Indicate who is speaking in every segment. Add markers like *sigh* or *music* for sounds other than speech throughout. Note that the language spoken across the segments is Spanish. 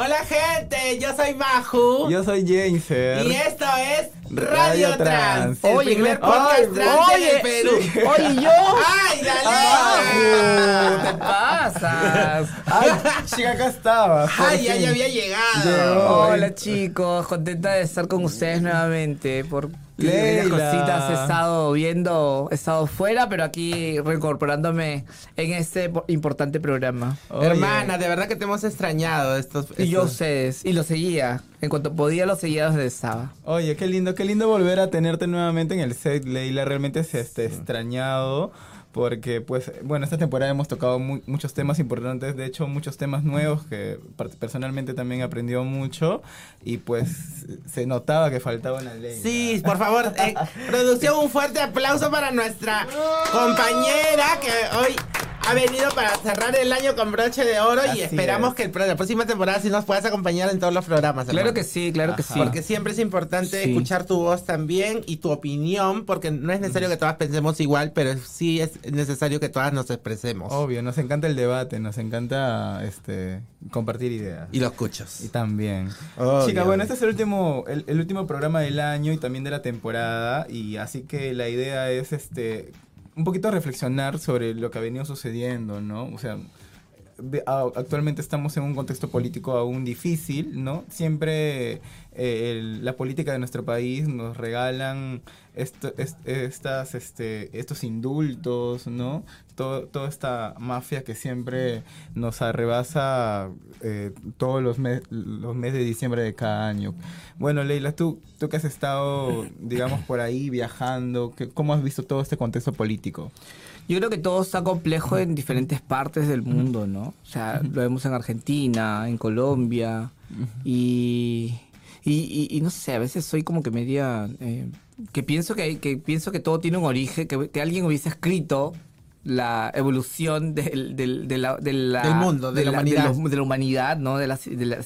Speaker 1: Hola gente, yo soy Maju.
Speaker 2: Yo soy Jameser.
Speaker 1: Y esto es Radio, Trans. el
Speaker 3: Oye,
Speaker 1: primer
Speaker 3: me-
Speaker 1: podcast
Speaker 3: ay,
Speaker 1: trans
Speaker 3: oye,
Speaker 1: del Perú.
Speaker 3: Oye, yo.
Speaker 1: ¡Ay, dale! *laughs*
Speaker 3: ¿Qué pasas?
Speaker 2: Ay, chica, acá estabas. por
Speaker 1: ¡Ay, ya, había llegado!
Speaker 3: Hola chicos, contenta de estar con ustedes nuevamente. Por las cositas he estado viendo, he estado fuera, pero aquí reincorporándome en este po- importante programa.
Speaker 2: Oye.
Speaker 1: Hermana, de verdad que te hemos extrañado estos...
Speaker 3: Y yo
Speaker 1: estos-
Speaker 3: ustedes, y lo seguía. En cuanto podía, lo seguía donde estaba.
Speaker 2: Oye, qué lindo, qué lindo volver a tenerte nuevamente en el set, Leila. Realmente se este, extrañado. Porque, pues, bueno, esta temporada hemos tocado mu- muchos temas importantes, de hecho, muchos temas nuevos que personalmente también aprendió mucho y pues se notaba que faltaba una ley.
Speaker 1: Sí, por favor, eh, producción, un fuerte aplauso para nuestra compañera que hoy ha venido para cerrar el año con broche de oro
Speaker 2: Así
Speaker 1: y esperamos
Speaker 2: es.
Speaker 1: que el la próxima temporada sí nos puedas acompañar en todos los programas.
Speaker 3: Claro que sí, claro que sí.
Speaker 1: Porque siempre es importante
Speaker 3: Sí.
Speaker 1: escuchar tu voz también y tu opinión, porque no es necesario que todas pensemos igual, pero sí es necesario que todas nos expresemos.
Speaker 2: Obvio, nos encanta el debate, nos encanta este compartir ideas.
Speaker 1: Y los cuchos.
Speaker 2: Y también.
Speaker 1: Obvio.
Speaker 2: Chica, bueno, este es el último, el, el último programa del año y también de la temporada. Y así que la idea es este un poquito reflexionar sobre lo que ha venido sucediendo, ¿no? O sea, actualmente estamos en un contexto político aún difícil, ¿no? Siempre eh, la política de nuestro país nos regalan esto- es- estas, este, estos indultos, ¿no? Todo, toda esta mafia que siempre nos arrebasa eh, todos los, mes- los meses de diciembre de cada año. Bueno, Leila, tú, tú que has estado, digamos, por ahí viajando, ¿qué- ¿cómo has visto todo este contexto político?
Speaker 3: Yo creo que todo está complejo en diferentes partes del mundo, ¿no? O sea, lo vemos en Argentina, en Colombia, y, y, y- y no sé, a veces soy como que media... eh, que pienso que, que pienso que todo tiene un origen, que, que alguien hubiese escrito la evolución del, del, de la, de la-
Speaker 1: Del mundo, de la humanidad.
Speaker 3: los- de la humanidad, ¿no? De la,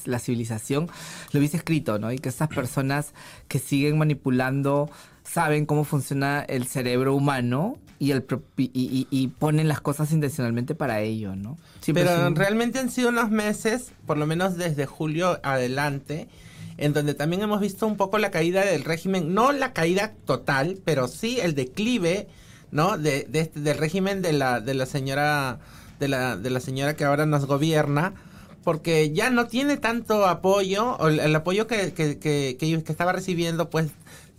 Speaker 3: la- civilización, lo hubiese escrito, ¿no? Y que estas personas que siguen manipulando saben cómo funciona el cerebro humano y, el, y, y- y ponen las cosas intencionalmente para ello, ¿no? Siempre
Speaker 1: Pero
Speaker 3: un-
Speaker 1: realmente han sido unos meses, por lo menos desde julio adelante, en donde también hemos visto un poco la caída del régimen, no la caída total, pero sí el declive, ¿no? De, de este- del régimen de la, de la señora, de la, de la señora que ahora nos gobierna, porque ya no tiene tanto apoyo, o el, el apoyo que, que, que, que- que estaba recibiendo, pues,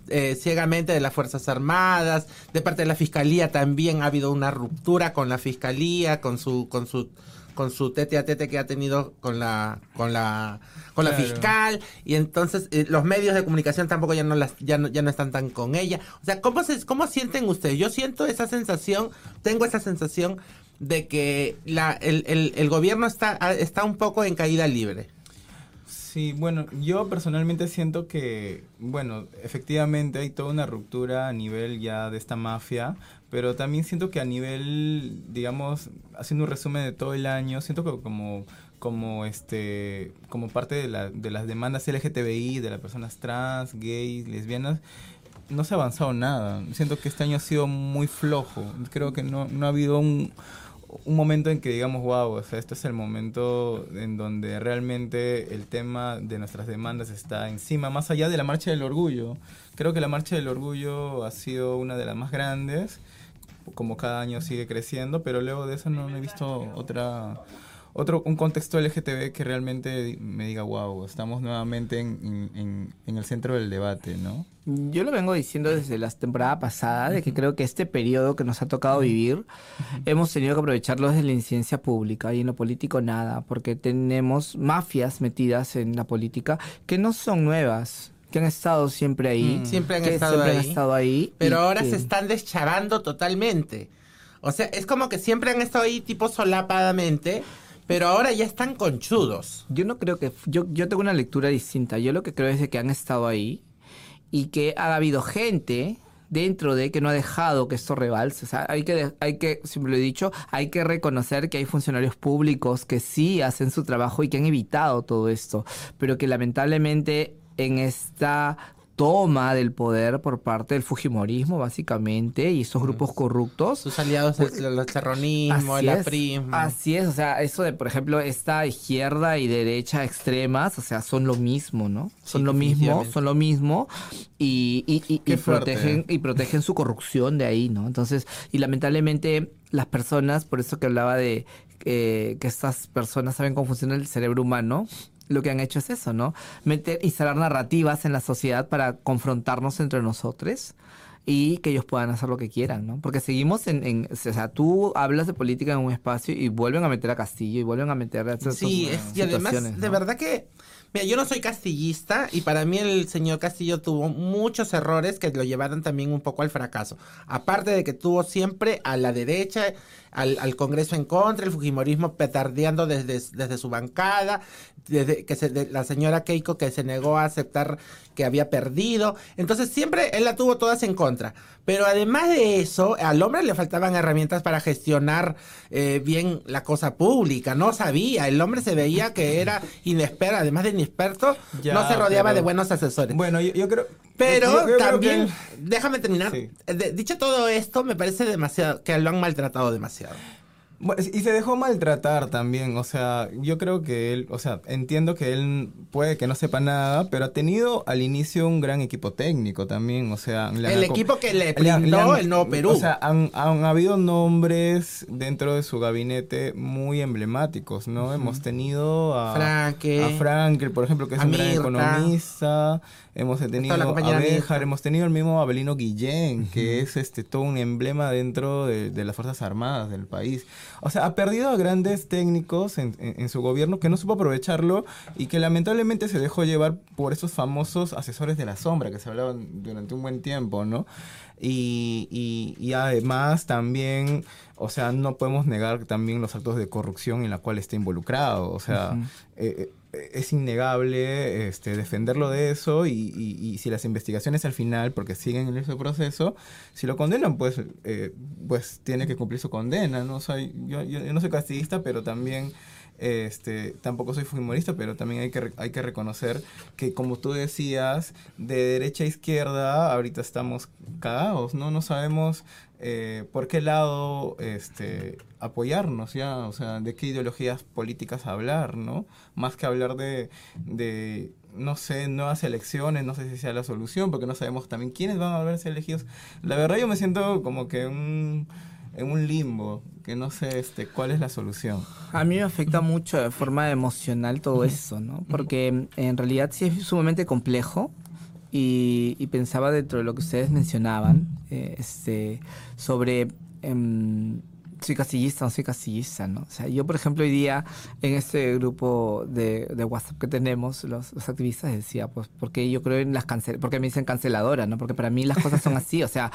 Speaker 1: eh, ciegamente de las Fuerzas Armadas, de parte de la Fiscalía también ha habido una ruptura con la Fiscalía, con su, con su, con su tete a tete que ha tenido con la, con la, con la fiscal, y entonces eh, los medios de comunicación tampoco ya no las, ya no, ya no están tan con ella. O sea, ¿cómo se, cómo sienten ustedes? Yo siento esa sensación, tengo esa sensación de que la, el, el, el gobierno está, está un poco en caída libre.
Speaker 2: Sí, bueno, yo personalmente siento que, bueno, efectivamente hay toda una ruptura a nivel ya de esta mafia, pero también siento que a nivel, digamos, haciendo un resumen de todo el año, siento que como como este como parte de, la, de las demandas LGTBI, de las personas trans, gays, lesbianas, no se ha avanzado nada. Siento que este año ha sido muy flojo. Creo que no, no ha habido un, un momento en que digamos, wow, o sea, este es el momento en donde realmente el tema de nuestras demandas está encima, más allá de la Marcha del Orgullo. Creo que la Marcha del Orgullo ha sido una de las más grandes, como cada año sigue creciendo, pero luego de eso no, no he visto otra otro un contexto LGTB que realmente me diga, wow, estamos nuevamente en, en, en el centro del debate, ¿no?
Speaker 3: Yo lo vengo diciendo desde la temporada pasada, de que creo que este periodo que nos ha tocado vivir, hemos tenido que aprovecharlo desde la incidencia pública y en lo político nada, porque tenemos mafias metidas en la política que no son nuevas, que han estado siempre ahí.
Speaker 1: Mm. Siempre han
Speaker 3: que
Speaker 1: estado
Speaker 3: siempre
Speaker 1: ahí.
Speaker 3: han estado ahí.
Speaker 1: Pero ahora
Speaker 3: que-
Speaker 1: se están deschavando totalmente. O sea, es como que siempre han estado ahí tipo solapadamente, pero ahora ya están conchudos.
Speaker 3: Yo no creo que... Yo, yo tengo una lectura distinta. Yo lo que creo es de que han estado ahí y que ha habido gente dentro de que no ha dejado que esto rebalse. O sea, hay que, hay que, siempre lo he dicho, hay que reconocer que hay funcionarios públicos que sí hacen su trabajo y que han evitado todo esto, pero que lamentablemente en esta toma del poder por parte del Fujimorismo, básicamente, y esos grupos corruptos.
Speaker 1: Sus aliados,
Speaker 3: Pues,
Speaker 1: el, el terrorismo, el aprismo.
Speaker 3: Así es, o sea, eso de, por ejemplo, esta izquierda y derecha extremas, o sea, son lo mismo, ¿no? Son
Speaker 1: Sí,
Speaker 3: lo mismo, son lo mismo y, y, y- protegen, y protegen su corrupción de ahí, ¿no? Entonces, y lamentablemente las personas, por eso que hablaba de eh, que estas personas saben cómo funciona el cerebro humano, lo que han hecho es eso, ¿no? Meter, instalar narrativas en la sociedad para confrontarnos entre nosotros y que ellos puedan hacer lo que quieran, ¿no? Porque seguimos en, en- o sea, tú hablas de política en un espacio y vuelven a meter a Castillo y vuelven a meter a estas
Speaker 1: Sí, es- y además, de verdad que, mira, yo no soy castillista y para mí el señor Castillo tuvo muchos errores que lo llevaron también un poco al fracaso. Aparte de que tuvo siempre a la derecha, al, Congreso en contra, el Fujimorismo petardeando desde, desde su bancada, desde que se- de- la señora Keiko que se negó a aceptar que había perdido. Entonces siempre él la tuvo todas en contra. Pero además de eso, al hombre le faltaban herramientas para gestionar eh, bien la cosa pública. No sabía. El hombre se veía que era inexperto, además de inexperto,
Speaker 2: Ya,
Speaker 1: no se rodeaba
Speaker 2: pero-
Speaker 1: de buenos asesores.
Speaker 2: Bueno, yo, yo creo...
Speaker 1: Pero
Speaker 2: yo- yo creo
Speaker 1: también,
Speaker 2: que-
Speaker 1: déjame terminar.
Speaker 2: Sí.
Speaker 1: De- dicho todo esto, me parece demasiado, que lo han maltratado demasiado.
Speaker 2: Y se dejó maltratar también, o sea, yo creo que él, o sea, entiendo que él puede que no sepa nada, pero ha tenido al inicio un gran equipo técnico también, o sea...
Speaker 1: El equipo que le brindó el Nuevo Perú.
Speaker 2: O sea, han, han habido nombres dentro de su gabinete muy emblemáticos, ¿no? Hemos tenido a...
Speaker 1: Franque.
Speaker 2: A Frankel, por ejemplo, que es
Speaker 1: a
Speaker 2: un gran economista. Hemos tenido
Speaker 1: la
Speaker 2: a
Speaker 1: compañera
Speaker 2: Béjar,
Speaker 1: Mirta.
Speaker 2: hemos tenido el mismo Abelino Guillén, que es este todo un emblema dentro de, de las Fuerzas Armadas del país. O sea, ha perdido a grandes técnicos en, en- en su gobierno que no supo aprovecharlo y que lamentablemente se dejó llevar por esos famosos asesores de la sombra que se hablaban durante un buen tiempo, ¿no? Y, y- y además también, o sea, no podemos negar también los actos de corrupción en la cual está involucrado. O sea, eh, es innegable este, defenderlo de eso y, y- si las investigaciones al final, porque siguen en ese proceso, si lo condenan, pues, eh, pues tiene que cumplir su condena. ¿no? O yo, yo- no soy castillista, pero también... Este, tampoco soy humorista, pero también hay que, hay que reconocer que, como tú decías, de derecha a izquierda, ahorita estamos cagados, ¿no? No sabemos eh, por qué lado este, apoyarnos, ¿ya? O sea, de qué ideologías políticas hablar, ¿no? Más que hablar de, de no sé, nuevas elecciones, no sé si sea la solución, porque no sabemos también quiénes van a ser elegidos. La verdad yo me siento como que un, en un limbo, que no sé este, cuál es la solución.
Speaker 3: A mí me afecta mucho de forma emocional todo eso, ¿no? Porque en realidad sí es sumamente complejo y, y pensaba dentro de lo que ustedes mencionaban, eh, este, sobre em, soy castillista no soy castillista, ¿no? O sea, yo, por ejemplo, hoy día en este grupo de, de WhatsApp que tenemos, los, los activistas decía, pues, porque yo creo en las cancel porque me dicen canceladora, ¿no? Porque para mí las cosas son así, o sea,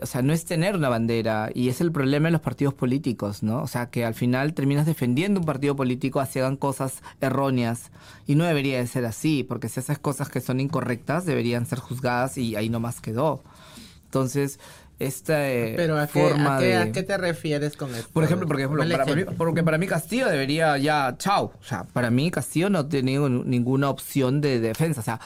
Speaker 3: o sea, no es tener una bandera y es el problema de los partidos políticos, ¿no? O sea, que al final terminas defendiendo un partido político así hagan cosas erróneas y no debería de ser así, porque si esas cosas que son incorrectas deberían ser juzgadas y ahí nomás quedó. Entonces, esta eh,
Speaker 1: Pero ¿a qué,
Speaker 3: forma
Speaker 1: a qué-
Speaker 3: de...
Speaker 1: a qué te refieres con esto?
Speaker 3: Por ejemplo, porque, para, mí, porque para mí Castillo debería ya, chao. O sea, para mí Castillo no tiene ninguna opción de defensa. O sea,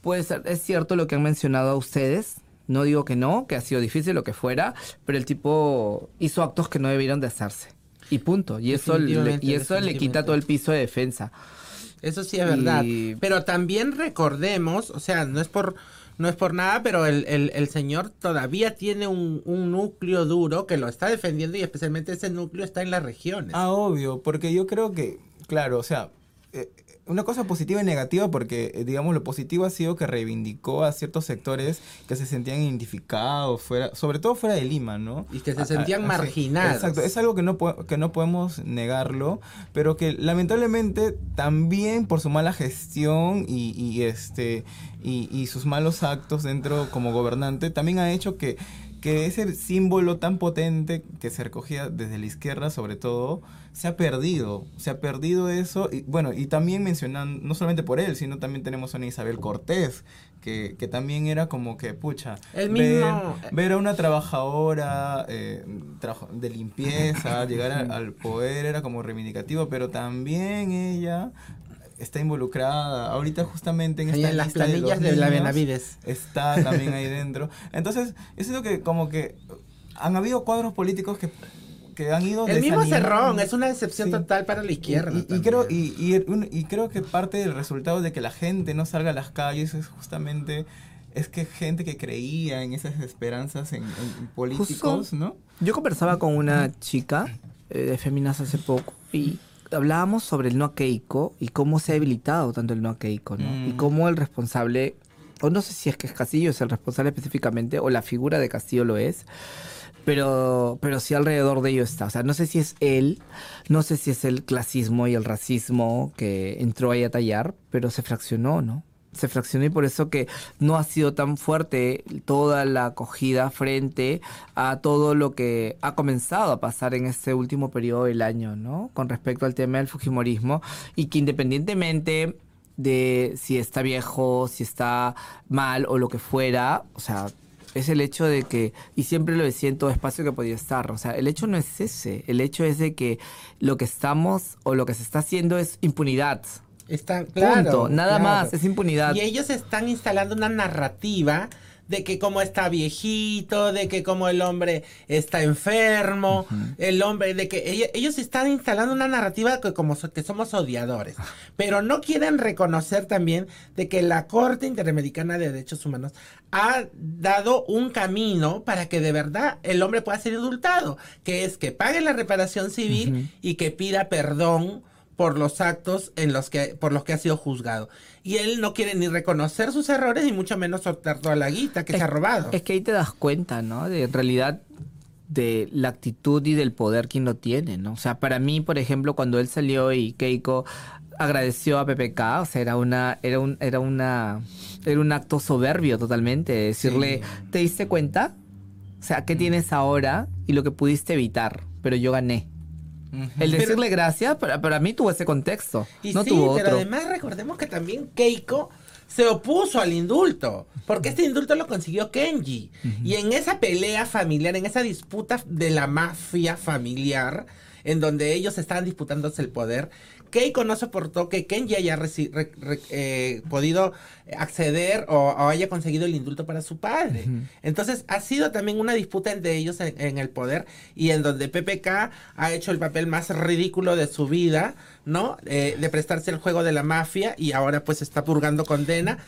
Speaker 3: puede ser, es cierto lo que han mencionado a ustedes. No digo que no, que ha sido difícil, lo que fuera, pero el tipo hizo actos que no debieron de hacerse. Y punto. Y eso, le, y eso le quita todo el piso de defensa.
Speaker 1: Eso sí es verdad. Pero también recordemos, o sea, no es por no es por nada, pero el, el, señor todavía tiene un, un núcleo duro que lo está defendiendo y especialmente ese núcleo está en las regiones.
Speaker 2: Ah, obvio, porque yo creo que, claro, o sea, eh, una cosa positiva y negativa, porque, eh, digamos, lo positivo ha sido que reivindicó a ciertos sectores que se sentían identificados, fuera, sobre todo fuera de Lima, ¿no?
Speaker 1: Y que se
Speaker 2: Ah,
Speaker 1: sentían
Speaker 2: ah, sí,
Speaker 1: marginados.
Speaker 2: Exacto, es algo que no, que no podemos negarlo, pero que lamentablemente también por su mala gestión y, y, este y, y sus malos actos dentro como gobernante, también ha hecho que, que ese símbolo tan potente que se recogía desde la izquierda sobre todo, se ha perdido, se ha perdido eso, y bueno, y también mencionando, no solamente por él, sino también tenemos a una Isabel Cortés, que, que también era como que, pucha,
Speaker 1: El
Speaker 2: ver-
Speaker 1: mismo-
Speaker 2: ver a una trabajadora eh, trabajo- de limpieza, *laughs* llegar a- al poder era como reivindicativo, pero también ella está involucrada ahorita justamente en esta
Speaker 1: en las
Speaker 2: lista de, los
Speaker 1: planillas de, la
Speaker 2: niños,
Speaker 1: Benavides.
Speaker 2: Está también ahí dentro. Entonces, yo siento que como que han habido cuadros políticos que, que han ido
Speaker 1: El mismo. Cerrón es una decepción
Speaker 2: Sí.
Speaker 1: total para la izquierda.
Speaker 2: Y, y
Speaker 1: también.
Speaker 2: creo, y, y, un- y creo que parte del resultado de que la gente no salga a las calles es justamente es que gente que creía en esas esperanzas en, en políticos,
Speaker 3: Justo.
Speaker 2: ¿no?
Speaker 3: Yo conversaba con una chica eh, de Feminas hace poco y hablábamos sobre el no a Keiko y cómo se ha debilitado tanto el no a Keiko, ¿no?
Speaker 2: Mm.
Speaker 3: Y cómo el responsable, o no sé si es que es Castillo es el responsable específicamente, o la figura de Castillo lo es, pero, pero sí alrededor de ello está. O sea, no sé si es él, no sé si es el clasismo y el racismo que entró ahí a tallar, pero se fraccionó, ¿no? Se fraccionó y por eso que no ha sido tan fuerte toda la acogida frente a todo lo que ha comenzado a pasar en este último periodo del año, ¿no? Con respecto al tema del Fujimorismo y que independientemente de si está viejo, si está mal o lo que fuera, o sea, es el hecho de que, y siempre lo decía en todo espacio que podía estar, o sea, el hecho no es ese, el hecho es de que lo que estamos o lo que se está haciendo es impunidad.
Speaker 1: Está, claro,
Speaker 3: Punto, nada
Speaker 1: claro.
Speaker 3: más, es impunidad.
Speaker 1: Y ellos están instalando una narrativa de que como está viejito, de que como el hombre está enfermo, el hombre, de que ellos están instalando una narrativa que como so- que somos odiadores, pero no quieren reconocer también de que la Corte Interamericana de Derechos Humanos ha dado un camino para que de verdad el hombre pueda ser indultado, que es que pague la reparación civil y que pida perdón por los actos en los que por los que ha sido juzgado y él no quiere ni reconocer sus errores y mucho menos soltar toda la guita que se ha robado
Speaker 3: Es que ahí te das cuenta, ¿no? De en realidad de la actitud y del poder quien lo tiene, ¿no? O sea, para mí, por ejemplo, cuando él salió y Keiko agradeció a PPK, o sea, era una era un era una era un acto soberbio totalmente, decirle, ¿te diste cuenta? O sea, ¿qué tienes ahora y lo que pudiste evitar? Pero yo gané. El
Speaker 1: Pero-
Speaker 3: decirle gracias, para, para mí tuvo ese contexto.
Speaker 1: y
Speaker 3: no
Speaker 1: sí
Speaker 3: tuvo
Speaker 1: pero
Speaker 3: otro.
Speaker 1: además recordemos que también Keiko se opuso al indulto porque este indulto lo consiguió Kenji y en esa pelea familiar en esa disputa de la mafia familiar en donde ellos estaban disputándose el poder Keiko no soportó que Kenji haya reci- re- re- eh, podido acceder o, o haya conseguido el indulto para su padre. Entonces ha sido también una disputa entre ellos en, en el poder y en donde PPK ha hecho el papel más ridículo de su vida, ¿no? Eh, de prestarse el juego de la mafia y ahora pues está purgando condena.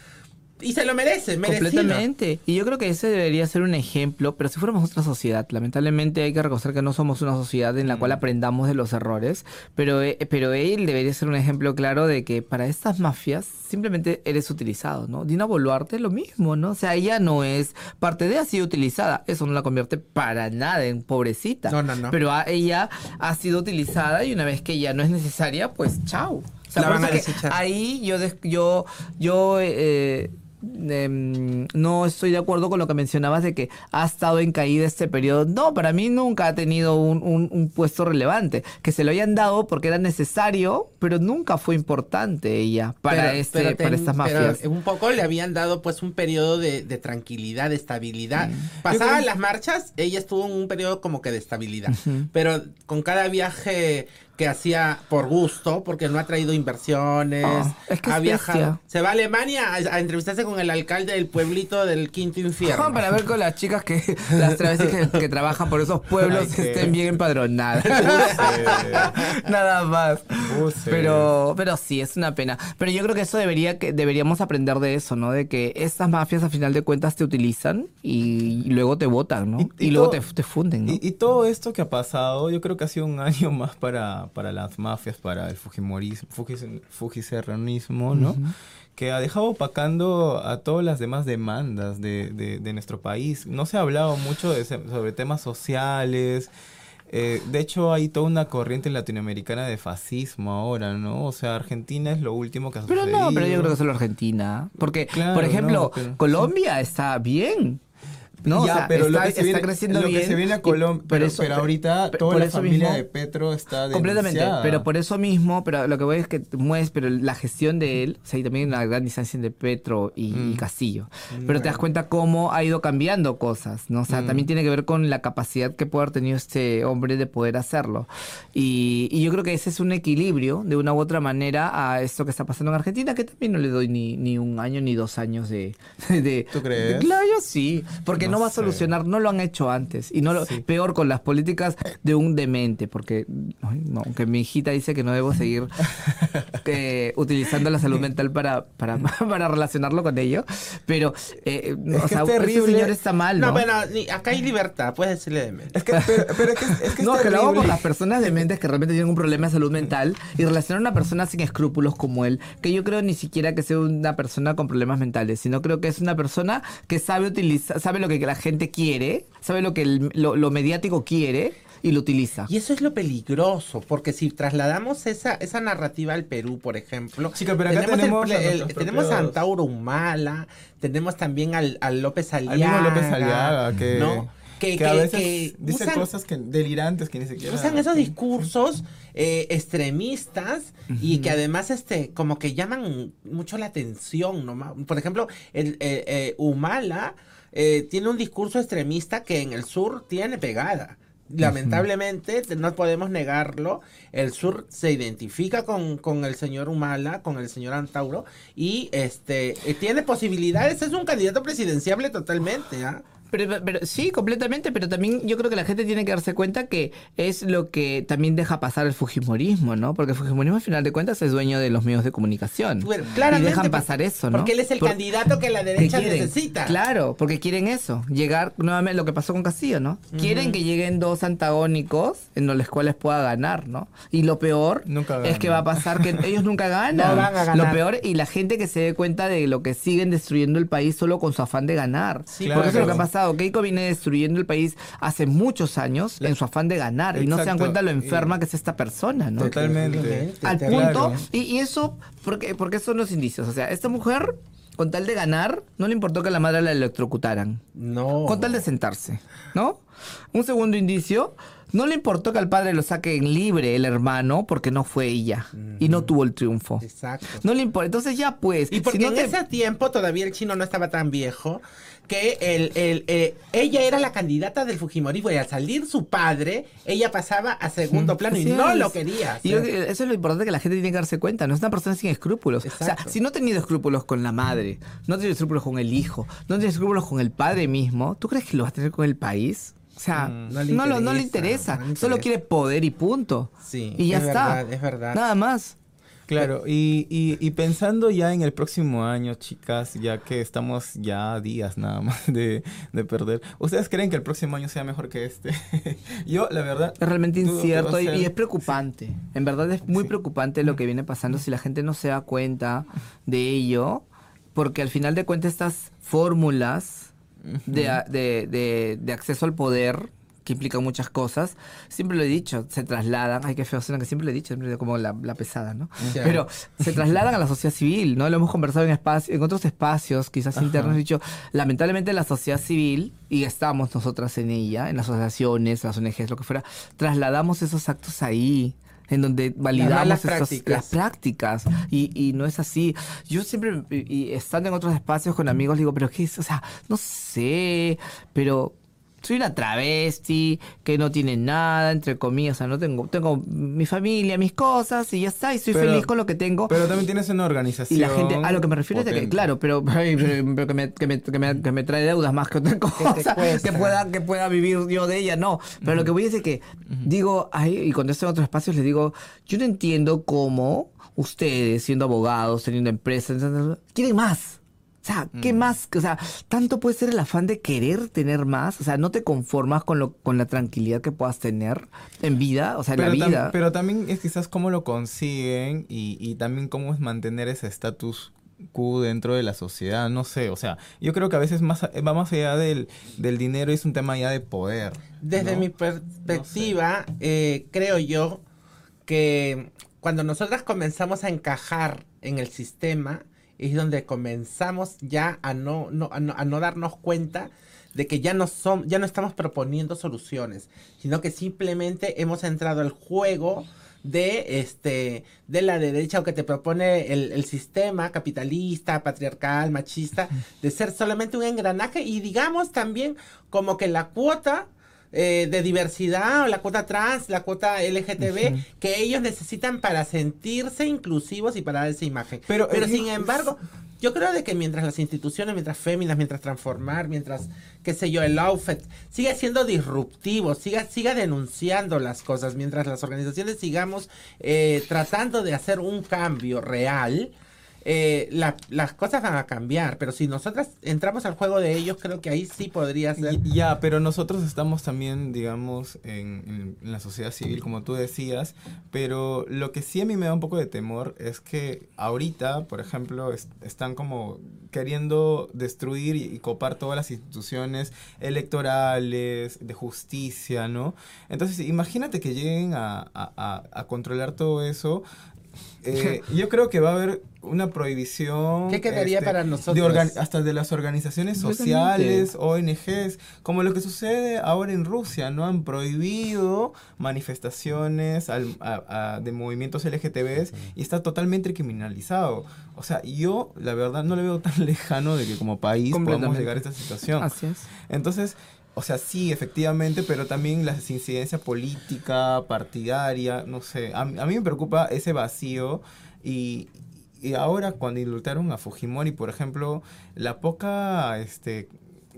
Speaker 1: Y se lo merece, merecido.
Speaker 3: Completamente. Y yo creo que ese debería ser un ejemplo, pero si fuéramos otra sociedad, lamentablemente hay que reconocer que no somos una sociedad en la cual aprendamos de los errores, pero, eh, pero él debería ser un ejemplo claro de que para estas mafias simplemente eres utilizado, ¿no? Dina Boluarte lo mismo, ¿no? O sea, ella no es parte de, ha sido utilizada, eso no la convierte para nada en pobrecita.
Speaker 1: No, no, no.
Speaker 3: Pero a- ella ha sido utilizada y una vez que ya no es necesaria, pues chao. O sea,
Speaker 1: La van a
Speaker 3: que
Speaker 1: desechar.
Speaker 3: ahí yo yo yo eh, em, no estoy de acuerdo con lo que mencionabas de que ha estado en caída este periodo. No, para mí nunca ha tenido un, un- un puesto relevante. Que se lo hayan dado porque era necesario, pero nunca fue importante ella para
Speaker 1: Pero-
Speaker 3: este
Speaker 1: pero
Speaker 3: para estas
Speaker 1: pero
Speaker 3: mafias.
Speaker 1: un poco le habían dado pues un periodo de, de tranquilidad, de estabilidad.
Speaker 3: Mm.
Speaker 1: Pasaban
Speaker 2: creo-
Speaker 1: las marchas, ella estuvo en un periodo como que de estabilidad. Pero con cada viaje que hacía por gusto, porque no ha traído inversiones,
Speaker 3: Oh, es que
Speaker 1: ha
Speaker 3: es
Speaker 1: viajado.
Speaker 3: bestia.
Speaker 1: Se va a Alemania a, a entrevistarse con el alcalde del pueblito del quinto infierno. *laughs*
Speaker 3: para ver con las chicas que las travestis que, que trabajan por esos pueblos
Speaker 2: Ay, qué-
Speaker 3: estén bien empadronadas. *laughs* Nada más.
Speaker 2: Buses.
Speaker 3: Pero, pero sí, es una pena. Pero yo creo que eso debería que deberíamos aprender de eso, ¿no? De que estas mafias a final de cuentas te utilizan y, luego te votan, ¿no?
Speaker 2: Y-
Speaker 3: Y,
Speaker 2: y
Speaker 3: luego
Speaker 2: todo-
Speaker 3: te, te funden, ¿no?
Speaker 2: Y, y todo esto que ha pasado, yo creo que ha sido un año más para, para las mafias, para el fujimorismo, fujis- fujiserranismo, ¿no? Que ha dejado opacando a todas las demás demandas de, de- de nuestro país. No se ha hablado mucho de sobre temas sociales. eh, de hecho, hay toda una corriente latinoamericana de fascismo ahora, ¿no? O sea, Argentina es lo último que ha
Speaker 3: Pero
Speaker 2: sucedido.
Speaker 3: no, pero yo creo que solo Argentina. Porque,
Speaker 2: Claro,
Speaker 3: por ejemplo,
Speaker 2: no, pero-
Speaker 3: Colombia está bien. ¿No?
Speaker 2: Ya,
Speaker 3: o sea,
Speaker 2: pero
Speaker 3: está,
Speaker 2: lo que se
Speaker 3: está
Speaker 2: viene,
Speaker 3: creciendo
Speaker 2: lo
Speaker 3: bien.
Speaker 2: que se viene a Colombia, pero,
Speaker 3: eso-
Speaker 2: pero ahorita toda
Speaker 3: por
Speaker 2: la familia
Speaker 3: mismo-
Speaker 2: de Petro está
Speaker 3: Completamente, pero por eso mismo, pero lo que voy es que mueves, pero la gestión de él, o sea, y también la gran distancia de Petro y, y Castillo. Pero te das cuenta cómo ha ido cambiando cosas, ¿no? O sea, también tiene que ver con la capacidad que puede haber tenido este hombre de poder hacerlo. Y, y yo creo que ese es un equilibrio, de una u otra manera, a esto que está pasando en Argentina, que también no le doy ni, ni un año ni dos años de... *laughs* de
Speaker 2: ¿Tú crees?
Speaker 3: Claro, yo sí, porque no,
Speaker 2: No
Speaker 3: va a solucionar, no lo han hecho antes. Y no lo,
Speaker 2: Sí.
Speaker 3: peor con las políticas de un demente, porque ay, no, aunque mi hijita dice que no debo seguir *laughs* eh, utilizando la salud mental para, para, *laughs* para relacionarlo con ello, pero eh,
Speaker 2: Es
Speaker 3: o
Speaker 2: que
Speaker 3: sea,
Speaker 2: es
Speaker 3: ese
Speaker 2: terrible.
Speaker 3: señor está mal, ¿no?
Speaker 1: No, bueno, ni- acá hay libertad, puedes decirle de mente.
Speaker 2: Es que, pero, pero es que, es que es
Speaker 3: no, que lo hago por
Speaker 2: terrible.
Speaker 3: las personas dementes que realmente tienen un problema de salud mental y relacionar a una persona sin escrúpulos como él, que yo creo ni siquiera que sea una persona con problemas mentales, sino creo que es una persona que sabe utilizar, sabe lo que la gente quiere, sabe lo que el- lo, lo mediático quiere y lo utiliza.
Speaker 1: Y eso es lo peligroso, porque si trasladamos esa, esa narrativa al Perú, por ejemplo,
Speaker 2: Chica, pero acá
Speaker 1: el-
Speaker 2: tenemos a
Speaker 1: el-
Speaker 2: nuestros
Speaker 1: tenemos a Antauro Humala, tenemos también al, al López Aliaga.
Speaker 2: Al mismo López Aliaga, que,
Speaker 1: ¿no?
Speaker 2: que,
Speaker 1: que,
Speaker 2: a
Speaker 1: que-
Speaker 2: veces
Speaker 1: que
Speaker 2: dice
Speaker 1: usan-
Speaker 2: cosas que, delirantes que ni siquiera...
Speaker 1: usan esos discursos eh, extremistas y que además este como que llaman mucho la atención ¿no? Por ejemplo el eh, eh, Humala eh, tiene un discurso extremista que en el sur tiene pegada lamentablemente te- no podemos negarlo el sur se identifica con, con el señor Humala con el señor Antauro y este eh, tiene posibilidades es un candidato presidenciable totalmente ¿ah?
Speaker 3: Pero, pero sí, completamente, pero también yo creo que la gente tiene que darse cuenta que es lo que también deja pasar el fujimorismo, ¿no? Porque el fujimorismo al final de cuentas es dueño de los medios de comunicación.
Speaker 1: Bueno,
Speaker 3: y
Speaker 1: claramente,
Speaker 3: dejan
Speaker 1: por-
Speaker 3: pasar eso, ¿no?
Speaker 1: porque él es el
Speaker 3: Por-
Speaker 1: candidato que la derecha necesita
Speaker 3: Claro, porque quieren eso, llegar nuevamente lo que pasó con Castillo, ¿no? Quieren que lleguen dos antagónicos en los cuales pueda ganar, ¿no? Y lo peor
Speaker 2: Nunca
Speaker 3: es que va a pasar que *laughs* ellos nunca ganan.
Speaker 1: No van a ganar.
Speaker 3: Lo peor y la gente que se dé cuenta de lo que siguen destruyendo el país solo con su afán de ganar.
Speaker 1: Sí,
Speaker 3: Porque eso es lo que ha
Speaker 2: claro.
Speaker 3: Pasado. Keiko viene destruyendo el país hace muchos años en su afán de ganar y no se dan
Speaker 2: Exacto.
Speaker 3: cuenta lo enferma que es esta persona, ¿no?
Speaker 2: Totalmente.
Speaker 3: Al punto, y, y eso, porque, porque son los indicios. O sea, esta mujer, con tal de ganar, no le importó que la madre la electrocutaran.
Speaker 1: No.
Speaker 3: Con tal de sentarse, ¿no? Un segundo indicio, no le importó que al padre lo saquen libre el hermano porque no fue ella y no tuvo el triunfo.
Speaker 1: Exacto.
Speaker 3: No le importa. Entonces ya pues,
Speaker 1: Y porque
Speaker 3: si no
Speaker 1: en
Speaker 3: te-
Speaker 1: ese tiempo todavía el chino no estaba tan viejo que el, el, eh, ella era la candidata del Fujimorismo y al salir su padre, ella pasaba a segundo plano y no
Speaker 3: es.
Speaker 1: lo quería.
Speaker 3: Y yo eso es lo importante que la gente tiene que darse cuenta. No es una persona sin escrúpulos. O sea, si no ha tenido escrúpulos con la madre, no ha tenido escrúpulos con el hijo, no ha tenido escrúpulos con el padre mismo, ¿tú crees que lo va a tener con el país? O sea,
Speaker 1: Mm,
Speaker 3: no,
Speaker 1: no le
Speaker 3: lo- no le
Speaker 1: interesa,
Speaker 3: interesa.
Speaker 1: no le
Speaker 3: Solo
Speaker 1: interesa.
Speaker 3: quiere poder y punto.
Speaker 1: Sí,
Speaker 3: y ya
Speaker 1: es
Speaker 3: está.
Speaker 1: verdad, es verdad.
Speaker 3: Nada más.
Speaker 2: Claro, *laughs* y, y, y pensando ya en el próximo año, chicas, ya que estamos ya a días nada más de, de perder, ¿ustedes creen que el próximo año sea mejor que este? *laughs* Yo, la verdad...
Speaker 3: Es realmente incierto y, es preocupante. En verdad es muy
Speaker 2: Sí.
Speaker 3: preocupante lo que viene pasando si la gente no se da cuenta de ello, porque al final de cuentas estas fórmulas de, de- de acceso al poder que implican muchas cosas, siempre lo he dicho, se trasladan, ay qué feo suena que siempre lo he dicho, siempre como la, la pesada, ¿no? Pero se trasladan a la sociedad civil, ¿no? Lo hemos conversado en espacio, en otros espacios, quizás internos, he dicho, lamentablemente la sociedad civil, y estamos nosotras en ella, en las asociaciones, las ONGs, lo que fuera, trasladamos esos actos ahí en donde validamos
Speaker 1: malas
Speaker 3: esas-
Speaker 1: prácticas.
Speaker 3: las prácticas y, y no es así. Yo siempre, y, y estando en otros espacios con amigos, digo, pero qué es, o sea, no sé, pero soy una travesti que no tiene nada, entre comillas, o sea, no tengo, tengo mi familia, mis cosas y ya está, y soy
Speaker 2: Pero-
Speaker 3: feliz con lo que tengo.
Speaker 2: Pero también tienes una organización
Speaker 3: Y la gente, a lo que me refiero es de que,
Speaker 2: potente.
Speaker 3: claro, pero, *laughs* pero- que, me, que, me, que, me, que me trae deudas más que otra cosa, que pueda, que pueda vivir yo de ella, no. Pero lo que voy es de que, digo, ay, y cuando estoy en otros espacios les digo, yo no entiendo cómo ustedes, siendo abogados, teniendo empresas, quieren más. O sea, ¿qué más? O sea, tanto puede ser el afán de querer tener más. O sea, no te conformas con, lo, con la tranquilidad que puedas tener en vida, o sea, en
Speaker 2: pero,
Speaker 3: la vida.
Speaker 2: pero también es quizás cómo lo consiguen y, y también cómo es mantener ese estatus quo dentro de la sociedad, no sé, o sea, yo creo que a veces más, va más allá del, del dinero, es un tema ya de poder.
Speaker 1: Desde
Speaker 2: ¿no?
Speaker 1: mi perspectiva, eh, creo yo que cuando nosotras comenzamos a encajar en el sistema, es donde comenzamos ya a no, no- a no, a no darnos cuenta de que ya no son, ya no estamos proponiendo soluciones, sino que simplemente hemos entrado al juego de este de la derecha o que te propone el, el, sistema capitalista, patriarcal, machista, de ser solamente un engranaje y digamos también como que la cuota eh, de diversidad, o la cuota trans, la cuota LGTB, que ellos necesitan para sentirse inclusivos y para dar esa imagen. Pero, Pero sin embargo, yo creo de que mientras las instituciones, mientras féminas, mientras transformar, mientras, qué sé yo, el outfit siga siendo disruptivo, siga, siga denunciando las cosas, mientras las organizaciones sigamos eh, tratando de hacer un cambio real, eh, las cosas van a cambiar, pero si nosotras entramos al juego de ellos, creo que ahí sí podría ser.
Speaker 2: Ya, pero nosotros estamos también, digamos, en, la sociedad civil, como tú decías, pero lo que sí a mí me da un poco de temor es que ahorita, por ejemplo, están como queriendo destruir y, copar todas las instituciones electorales, de justicia, ¿no? Entonces, imagínate que lleguen a, a controlar todo eso *laughs* eh, yo creo que va a haber una prohibición.
Speaker 1: ¿Qué quedaría este, para nosotros?
Speaker 2: hasta de las organizaciones sociales, ONGs, como lo que sucede ahora en Rusia, ¿no? Han prohibido manifestaciones de movimientos LGTBs y está totalmente criminalizado. O sea, yo la verdad no le veo tan *laughs* lejano de que como país podamos llegar a esta situación.
Speaker 3: Así es.
Speaker 2: Entonces, o sea, sí, efectivamente, pero también la incidencia política, partidaria, no sé. A, mí me preocupa ese vacío y, ahora cuando indultaron a Fujimori, por ejemplo, la poca este,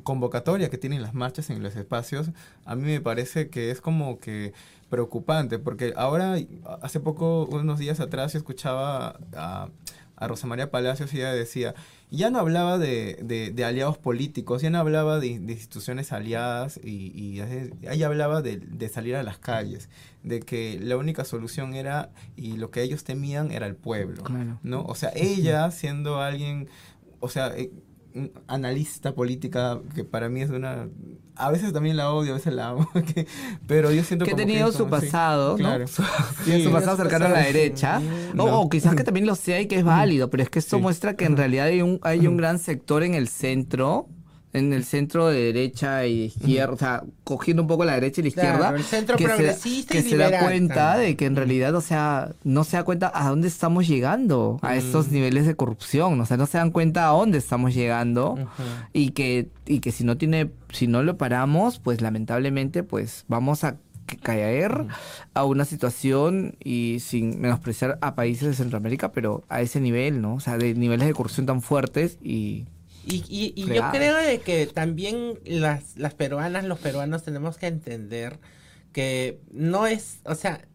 Speaker 2: convocatoria que tienen las marchas en los espacios, a mí me parece que es como que preocupante, porque ahora, hace poco, unos días atrás, yo escuchaba a, a Rosa María Palacios ella decía, ya no hablaba de, de, aliados políticos, ya no hablaba de, instituciones aliadas y, y ella hablaba de, de, salir a las calles, de que la única solución era, y lo que ellos temían era el pueblo, ¿no? O sea, ella siendo alguien, o sea, eh, analista política que para mí es una a veces también la odio a veces la amo *laughs* pero yo siento
Speaker 3: que ha tenido su pasado ¿no? su, *laughs* pasado cercano a la derecha. O, quizás que también lo sea y que es válido pero es que esto muestra que en realidad hay un hay un gran sector en el centro en el centro de derecha y izquierda, o sea, cogiendo un poco la derecha y la izquierda,
Speaker 1: el centro que progresista
Speaker 3: se, que se da cuenta de que en realidad, o sea, no se da cuenta a dónde estamos llegando, a estos niveles de corrupción, o sea, no se dan cuenta a dónde estamos llegando y que y que si no tiene si no lo paramos, pues lamentablemente pues vamos a caer a una situación y sin menospreciar a países de Centroamérica, pero a ese nivel, ¿no? O sea, de niveles de corrupción tan fuertes y
Speaker 1: y, y, yo creo de que también las, las peruanas, los peruanos tenemos que entender que no es, o sea,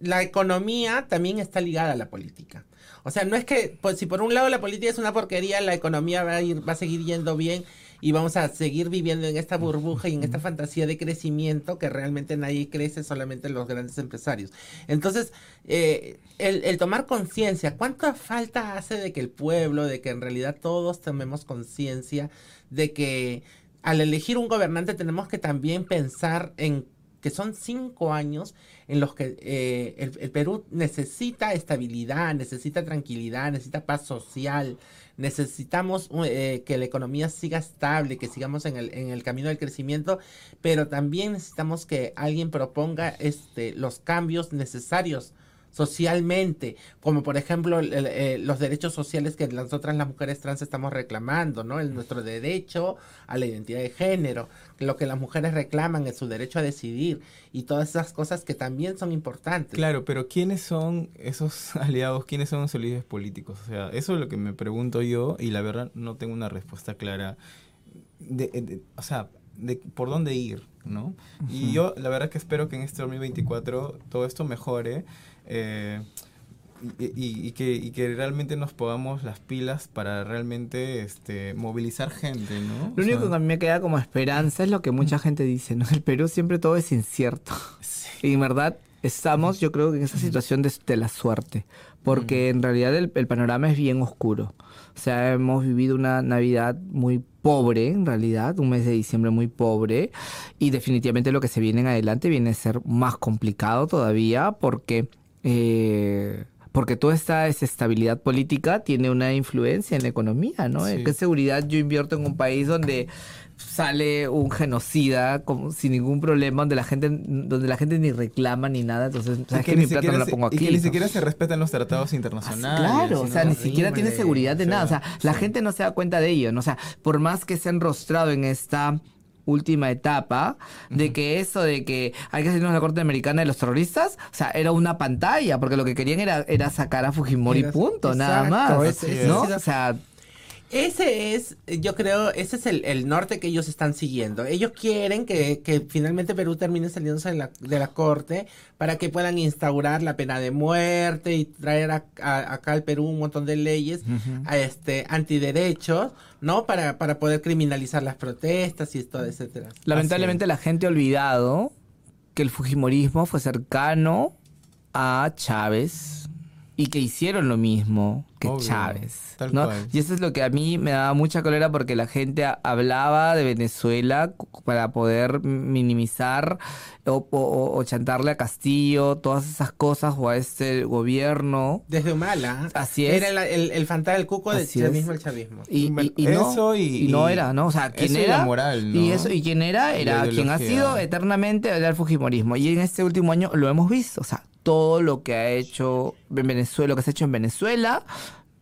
Speaker 1: la economía también está ligada a la política. O sea, no es que pues, si por un lado la política es una porquería, la economía va a ir, va a seguir yendo bien y vamos a seguir viviendo en esta burbuja y en esta fantasía de crecimiento que realmente nadie crece, solamente los grandes empresarios. Entonces, eh, el, tomar conciencia, ¿cuánta falta hace de que el pueblo, de que en realidad todos tomemos conciencia de que al elegir un gobernante tenemos que también pensar en que son cinco años en los que eh, el, el, Perú necesita estabilidad, necesita tranquilidad, necesita paz social, necesitamos eh, que la economía siga estable, que sigamos en el, en el camino del crecimiento, pero también necesitamos que alguien proponga este, los cambios necesarios socialmente, como por ejemplo eh, los derechos sociales que nosotras las mujeres trans estamos reclamando, ¿no? El, nuestro derecho a la identidad de género, lo que las mujeres reclaman es su derecho a decidir y todas esas cosas que también son importantes.
Speaker 2: Claro, pero ¿quiénes son esos *laughs* aliados? ¿Quiénes son esos líderes políticos? O sea, eso es lo que me pregunto yo y la verdad no tengo una respuesta clara. De, o sea, de por dónde ir, ¿no? Y yo la verdad que espero que en este 2024 todo esto mejore eh, y, que, y, que, realmente nos podamos las pilas para realmente este, movilizar gente, ¿no?
Speaker 3: Lo único que a mí me queda como esperanza es lo que mucha gente dice, ¿no? El Perú siempre todo es incierto. Y en verdad estamos, yo creo que en esa situación de, la suerte, porque en realidad el, el, panorama es bien oscuro. O sea, hemos vivido una Navidad muy pobre, en realidad, un mes de diciembre muy pobre, y definitivamente lo que se viene en adelante viene a ser más complicado todavía, porque eh, porque toda esta desestabilidad política tiene una influencia en la economía, ¿no?
Speaker 2: Sí.
Speaker 3: ¿Qué seguridad yo invierto en un país donde sale un genocida como, sin ningún problema, donde la gente donde la gente ni reclama ni nada? Entonces,
Speaker 2: Y
Speaker 3: ¿sabes
Speaker 2: que
Speaker 3: Mi plata no la pongo
Speaker 2: y
Speaker 3: aquí.
Speaker 2: que ni
Speaker 3: ¿no?
Speaker 2: siquiera se respetan los tratados internacionales.
Speaker 3: Claro, o sea, ni siquiera tiene seguridad de
Speaker 2: O
Speaker 3: nada. O
Speaker 2: sea,
Speaker 3: la gente no se da cuenta de ello, ¿no? O sea, por más que se han rostrado en esta última etapa de que eso de que hay que salirnos de la corte americana de los terroristas, o sea, era una pantalla, porque lo que querían era, era sacar a Fujimori,
Speaker 1: Era-
Speaker 3: punto, nada más. ¿no? O sea,
Speaker 1: Ese es, yo creo, ese es el, el norte que ellos están siguiendo. Ellos quieren que, que finalmente Perú termine saliéndose de la, de la corte para que puedan instaurar la pena de muerte y traer a- a- acá al Perú un montón de leyes a este antiderechos, ¿no? Para, para poder criminalizar las protestas y todo, etcétera.
Speaker 3: lamentablemente la gente ha olvidado que el Fujimorismo fue cercano a Chávez y que hicieron lo mismo que
Speaker 2: Obvio,
Speaker 3: Chávez.
Speaker 2: tal
Speaker 3: ¿no?
Speaker 2: cual.
Speaker 3: Y eso es lo que a mí me daba mucha cólera porque la gente hablaba de Venezuela para poder minimizar o, o- o chantarle a Castillo, todas esas cosas o a este gobierno.
Speaker 1: Desde Humala.
Speaker 3: Así es.
Speaker 1: Era el, el, el fantasma del cuco del chavismo, el chavismo.
Speaker 3: Y,
Speaker 2: Bueno,
Speaker 3: y- y no,
Speaker 2: eso y-
Speaker 3: y no era, ¿no? O sea, ¿quién
Speaker 2: eso y la
Speaker 3: era?
Speaker 2: moral, ¿no?
Speaker 3: Y eso, y quién era, era quien ha sido eternamente era el Fujimorismo. Y en este último año lo hemos visto. O sea, todo lo que ha hecho en Venezuela, lo que se ha hecho en Venezuela,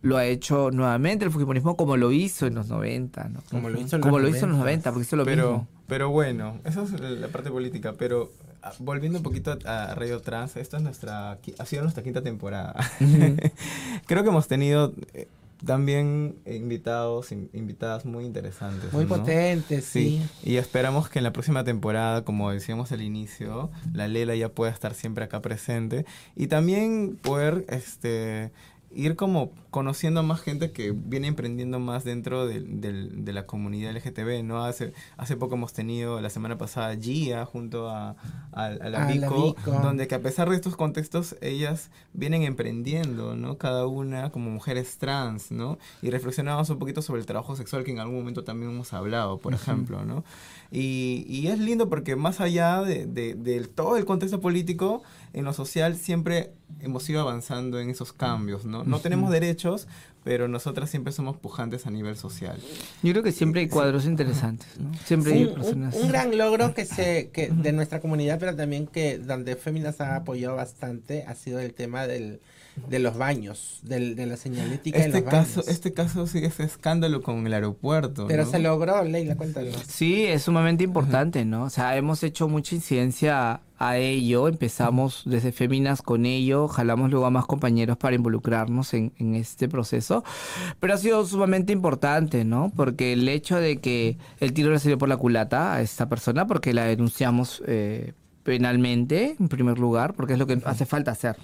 Speaker 3: lo ha hecho nuevamente el Fujimorismo como lo hizo en los 90, ¿no?
Speaker 1: Como lo hizo en
Speaker 3: Como
Speaker 1: los
Speaker 3: lo hizo en los
Speaker 1: 90.
Speaker 3: 90, porque hizo lo
Speaker 2: pero,
Speaker 3: mismo.
Speaker 2: pero bueno, esa es la parte política. Pero ah, volviendo un poquito a Radio Trans, esta es nuestra, ha sido nuestra quinta temporada. *laughs* Creo que hemos tenido eh, también invitados, in- invitadas muy interesantes.
Speaker 1: Muy
Speaker 2: ¿no?
Speaker 1: potente, sí.
Speaker 2: Sí, y esperamos que en la próxima temporada, como decíamos al inicio, la Lela ya pueda estar siempre acá presente y también poder este ir como conociendo a más gente que viene emprendiendo más dentro del- del- de la comunidad LGTB, ¿no? Hace, hace poco hemos tenido la semana pasada Gia junto a, a, a la
Speaker 1: A la
Speaker 2: Vico, donde que a pesar de estos contextos, ellas vienen emprendiendo, ¿no? Cada una como mujeres trans, ¿no? Y reflexionamos un poquito sobre el trabajo sexual que en algún momento también hemos hablado, por ejemplo, ¿no? Y, y es lindo porque más allá de, de- todo el contexto político, en lo social siempre hemos ido avanzando en esos cambios, ¿no? No tenemos derechos, pero nosotras siempre somos pujantes a nivel social.
Speaker 3: Yo creo que siempre hay cuadros interesantes, ¿no? Siempre hay
Speaker 1: un, un-
Speaker 3: personas.
Speaker 1: un gran logro que se que de nuestra comunidad pero también que donde Féminas ha apoyado bastante ha sido el tema del de los baños del, de la señalética
Speaker 2: Este
Speaker 1: en los
Speaker 2: caso,
Speaker 1: baños
Speaker 2: este caso sigue ese escándalo con el aeropuerto.
Speaker 1: pero
Speaker 2: ¿no?
Speaker 1: se logró Leila cuéntanos
Speaker 3: Sí, es sumamente importante, ¿no? O sea, hemos hecho mucha incidencia a ello, empezamos desde Féminas con ello, jalamos luego a más compañeros para involucrarnos en, en este proceso, pero ha sido sumamente importante, ¿no? Porque el hecho de que el tiro le salió por la culata a esta persona, porque la denunciamos eh, penalmente, en primer lugar, porque es lo que hace falta hacer.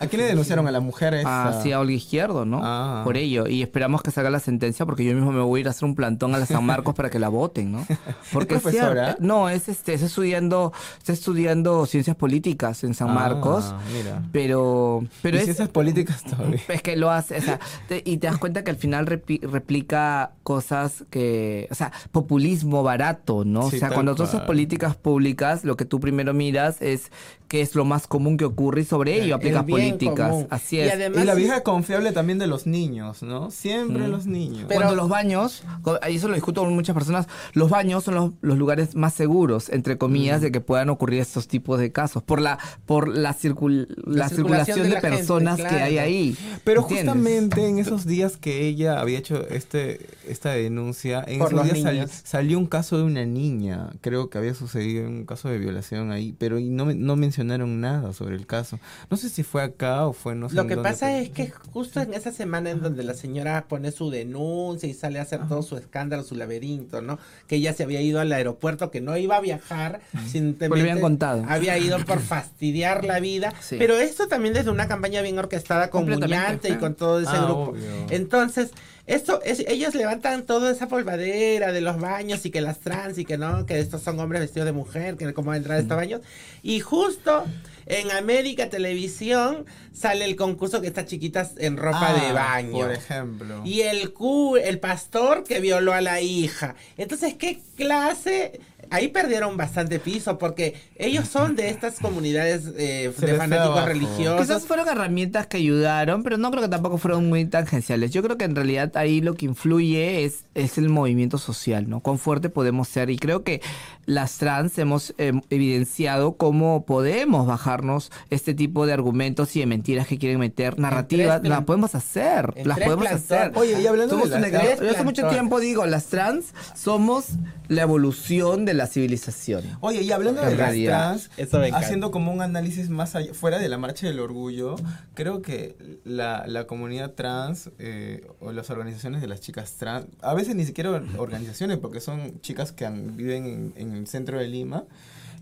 Speaker 2: ¿A quién le denunciaron? A la mujer esa?
Speaker 3: Así a Olga Izquierdo, ¿no?
Speaker 2: Ah.
Speaker 3: Por ello. Y esperamos que salga la sentencia porque yo mismo me voy a ir a hacer un plantón a la San Marcos para que la voten, ¿no? *laughs* Porque
Speaker 2: profesora?
Speaker 3: cierto- no, es este, está estudiando, está estudiando ciencias políticas en San
Speaker 2: Ah,
Speaker 3: Marcos.
Speaker 2: mira.
Speaker 3: Pero, pero
Speaker 2: ¿Y
Speaker 3: es,
Speaker 2: ciencias políticas todavía. *laughs*
Speaker 3: es que lo hace, o sea, te- y te das cuenta que al final repi- replica cosas que, o sea, populismo barato, ¿no?
Speaker 2: Sí,
Speaker 3: o sea, cuando tú haces políticas públicas, lo que tú primero miras es qué es lo más común que ocurre y sobre ello aplicas
Speaker 1: El bien
Speaker 3: políticas.
Speaker 1: común.
Speaker 3: Así
Speaker 1: Y
Speaker 3: es.
Speaker 1: además-
Speaker 2: Y la vieja confiable también de los niños, ¿no? Siempre los niños.
Speaker 1: Pero-
Speaker 3: Cuando los baños, y eso lo discuto con muchas personas, los baños son los, los lugares más seguros, entre comillas, de que puedan ocurrir estos tipos de casos, por la, por la, circul- la,
Speaker 1: circulación
Speaker 3: circulación
Speaker 1: de
Speaker 3: de,
Speaker 1: la gente,
Speaker 3: personas que hay ahí.
Speaker 2: Pero
Speaker 3: ¿entiendes?
Speaker 2: justamente en esos días que ella había hecho este esta denuncia, en
Speaker 1: Por
Speaker 2: esos
Speaker 1: los
Speaker 2: días sal- salió un caso de una niña, creo que había sucedido un caso de violación ahí, pero y no, me- no mencionaron nada sobre el caso. No sé si fue acá o fue no sé
Speaker 1: Lo
Speaker 2: en
Speaker 1: que
Speaker 2: dónde,
Speaker 1: pasa
Speaker 2: pero-
Speaker 1: es que justo en esa semana en donde la señora pone su denuncia y sale a hacer todo su escándalo, su laberinto, ¿no? Que ella se había ido al aeropuerto, que no iba a viajar, simplemente
Speaker 3: Pues le habían contado.
Speaker 1: había ido por *laughs* fastidiar la vida.
Speaker 3: Sí.
Speaker 1: Pero esto también desde una campaña bien orquestada con Muñante y con todo ese
Speaker 2: Ah,
Speaker 1: grupo.
Speaker 2: obvio.
Speaker 1: Entonces, esto es, ellos levantan toda esa polvadera de los baños y que las trans y que no, que estos son hombres vestidos de mujer, que cómo entrar a estos baños. Y justo en América Televisión sale el concurso que estas chiquitas en ropa de
Speaker 2: Ah,
Speaker 1: baño.
Speaker 2: Por ejemplo.
Speaker 1: Y el cu, el pastor que violó a la hija. Entonces, ¿qué clase ahí perdieron bastante piso porque ellos son de estas comunidades eh, de fanáticos religiosos.
Speaker 3: Quizás fueron herramientas que ayudaron, pero no creo que tampoco fueron muy tangenciales. Yo creo que en realidad ahí lo que influye es, es el movimiento social, ¿no? Cuán fuerte podemos ser. Y creo que las trans hemos eh, evidenciado cómo podemos bajarnos este tipo de argumentos y de mentiras que quieren meter, narrativas. Las podemos hacer, las podemos hacer.
Speaker 2: Oye, y hablando
Speaker 3: Somos
Speaker 2: de
Speaker 3: una-
Speaker 2: las-
Speaker 1: tres
Speaker 3: yo hace mucho tiempo digo, las trans somos la evolución de la civilización.
Speaker 2: Oye, y hablando de las
Speaker 3: realidad.
Speaker 2: trans,
Speaker 1: Eso me encanta.
Speaker 2: haciendo como un análisis más allá, fuera de la marcha del orgullo, creo que la, la comunidad trans eh, o las organizaciones de las chicas trans, a veces ni siquiera or- organizaciones, porque son chicas que han- viven en, en el centro de Lima,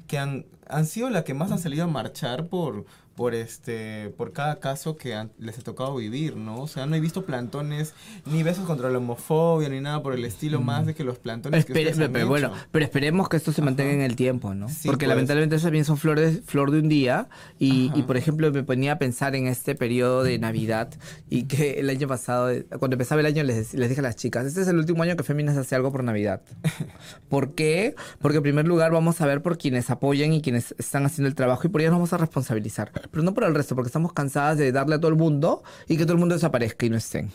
Speaker 2: que han, han sido las que más han salido a marchar por por este por cada caso que han- les ha tocado vivir, ¿no? O sea, no he visto plantones ni besos contra la homofobia ni nada por el estilo más de que los plantones que ustedes han
Speaker 3: pero, bueno, pero esperemos que esto se mantenga en el tiempo, ¿no?
Speaker 2: Sí,
Speaker 3: Porque
Speaker 2: pues.
Speaker 3: lamentablemente también son flores, flor de un día. Y, y, por ejemplo, me ponía a pensar en este periodo de Navidad y que el año pasado, cuando empezaba el año, les, les dije a las chicas, este es el último año que Féminas hace algo por Navidad. *laughs* ¿Por qué? Porque en primer lugar vamos a ver por quienes apoyan y quienes están haciendo el trabajo y por ellos nos vamos a responsabilizar. Pero no por el resto, porque estamos cansadas de darle a todo el mundo y que todo el mundo desaparezca y no estén.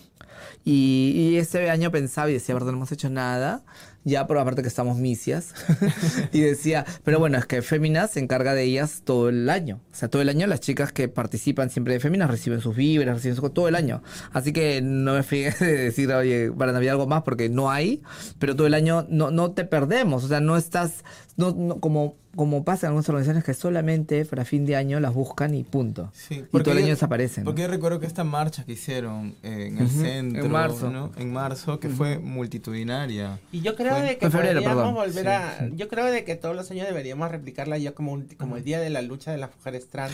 Speaker 3: Y, y ese año pensaba y decía, verdad, no hemos hecho nada. Ya, pero aparte que estamos misias. *laughs* y decía, pero bueno, es que Féminas se encarga de ellas todo el año. O sea, todo el año las chicas que participan siempre de Féminas reciben sus víveres, reciben su, todo el año. Así que no me fijé de decir, oye, para Navidad algo más, porque no hay. Pero todo el año no, no te perdemos. O sea, no estás, no, no- como, como pasa en algunas organizaciones que solamente para fin de año las buscan y punto.
Speaker 2: Sí,
Speaker 3: y todo el
Speaker 2: yo-
Speaker 3: año desaparecen. ¿no?
Speaker 2: Porque yo recuerdo que esta marcha que hicieron eh, en el
Speaker 3: Ujú,
Speaker 2: centro,
Speaker 3: en marzo.
Speaker 2: ¿no? En marzo, que fue multitudinaria.
Speaker 1: Y yo creo
Speaker 2: Fue-
Speaker 1: de que
Speaker 3: febrero,
Speaker 1: deberíamos
Speaker 3: perdón.
Speaker 1: volver
Speaker 2: Sí,
Speaker 1: a... Yo creo de que todos los años deberíamos replicarla ya como, un, como el Día de la Lucha de las Mujeres Trans.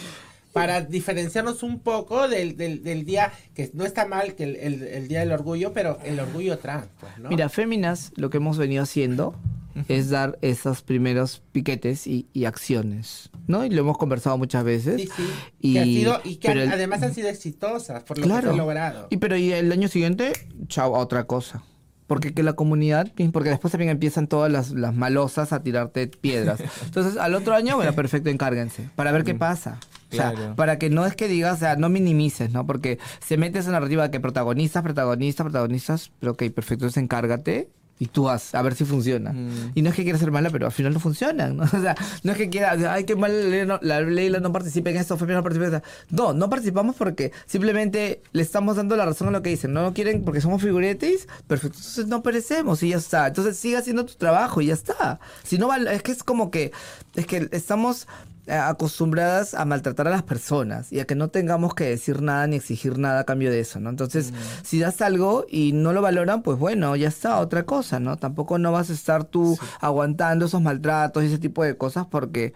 Speaker 1: Para diferenciarnos un poco del, del, del día, que no está mal que el, el- el Día del Orgullo, pero el orgullo trans, pues, ¿no?
Speaker 3: Mira, Féminas lo que hemos venido haciendo es dar esos primeros piquetes y, y acciones, ¿no? Y lo hemos conversado muchas veces.
Speaker 1: Sí, sí.
Speaker 3: Y,
Speaker 1: que sido- y que
Speaker 3: el-
Speaker 1: además han sido exitosas por lo que
Speaker 3: Claro.
Speaker 1: ha logrado.
Speaker 3: Y pero y el año siguiente, chao, a otra cosa. Porque que la comunidad, porque después también empiezan todas las, las malosas a tirarte piedras. *laughs* Entonces, al otro año, bueno, perfecto, encárguense. Para ver qué pasa. O sea,
Speaker 2: Claro.
Speaker 3: para que no es que digas, o sea, no minimices, ¿no? Porque se mete esa narrativa de que protagonistas, protagonistas, protagonistas, pero ok, perfecto, entonces encárgate y tú haz, a ver si funciona.
Speaker 2: Mm.
Speaker 3: Y no es que quieras ser mala, pero al final no funcionan, ¿no? *laughs* O sea, no es que quieras, ay, qué mal Leila no, la no participe en esto, no participe en esto. No, no participamos porque simplemente le estamos dando la razón a lo que dicen. No lo quieren porque somos figuretes, perfecto. Entonces no perecemos y ya está. Entonces sigue haciendo tu trabajo y ya está. Si no, es que es como que, es que estamos acostumbradas a maltratar a las personas y a que no tengamos que decir nada ni exigir nada a cambio de eso, ¿no? Entonces, si das algo y no lo valoran, pues bueno, ya está, otra cosa, ¿no? Tampoco no vas a estar tú aguantando esos maltratos y ese tipo de cosas porque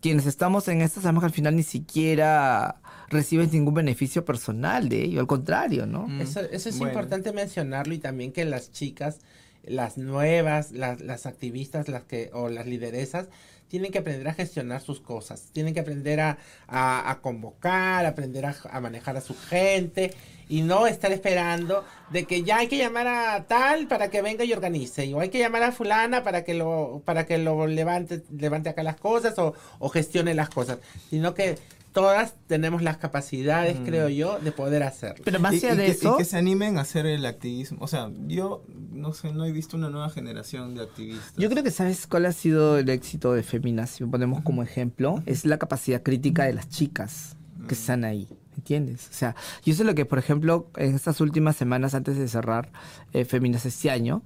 Speaker 3: quienes estamos en esto sabemos que al final ni siquiera recibes ningún beneficio personal de ello, al contrario, ¿no?
Speaker 2: Mm.
Speaker 1: Eso, eso es
Speaker 2: Bueno.
Speaker 1: importante mencionarlo y también que las chicas, las nuevas, las, las activistas, las que, o las lideresas, tienen que aprender a gestionar sus cosas, tienen que aprender a, a- convocar, aprender a, a manejar a su gente y no estar esperando de que ya hay que llamar a tal para que venga y organice, o hay que llamar a fulana para que lo, para que lo levante, levante acá las cosas o, o gestione las cosas, sino que todas tenemos las capacidades,
Speaker 2: Mm.
Speaker 1: creo yo, de poder hacerlo.
Speaker 3: Pero más allá
Speaker 2: y
Speaker 3: de
Speaker 2: que,
Speaker 3: eso,
Speaker 2: y que se animen a hacer el activismo. O sea, yo no sé, no he visto una nueva generación de activistas.
Speaker 3: Yo creo que sabes cuál ha sido el éxito de Feminas, si lo ponemos como ejemplo, es la capacidad crítica de las chicas que están ahí. ¿Entiendes? O sea, yo sé lo que, por ejemplo, en estas últimas semanas antes de cerrar eh, Feminas este año,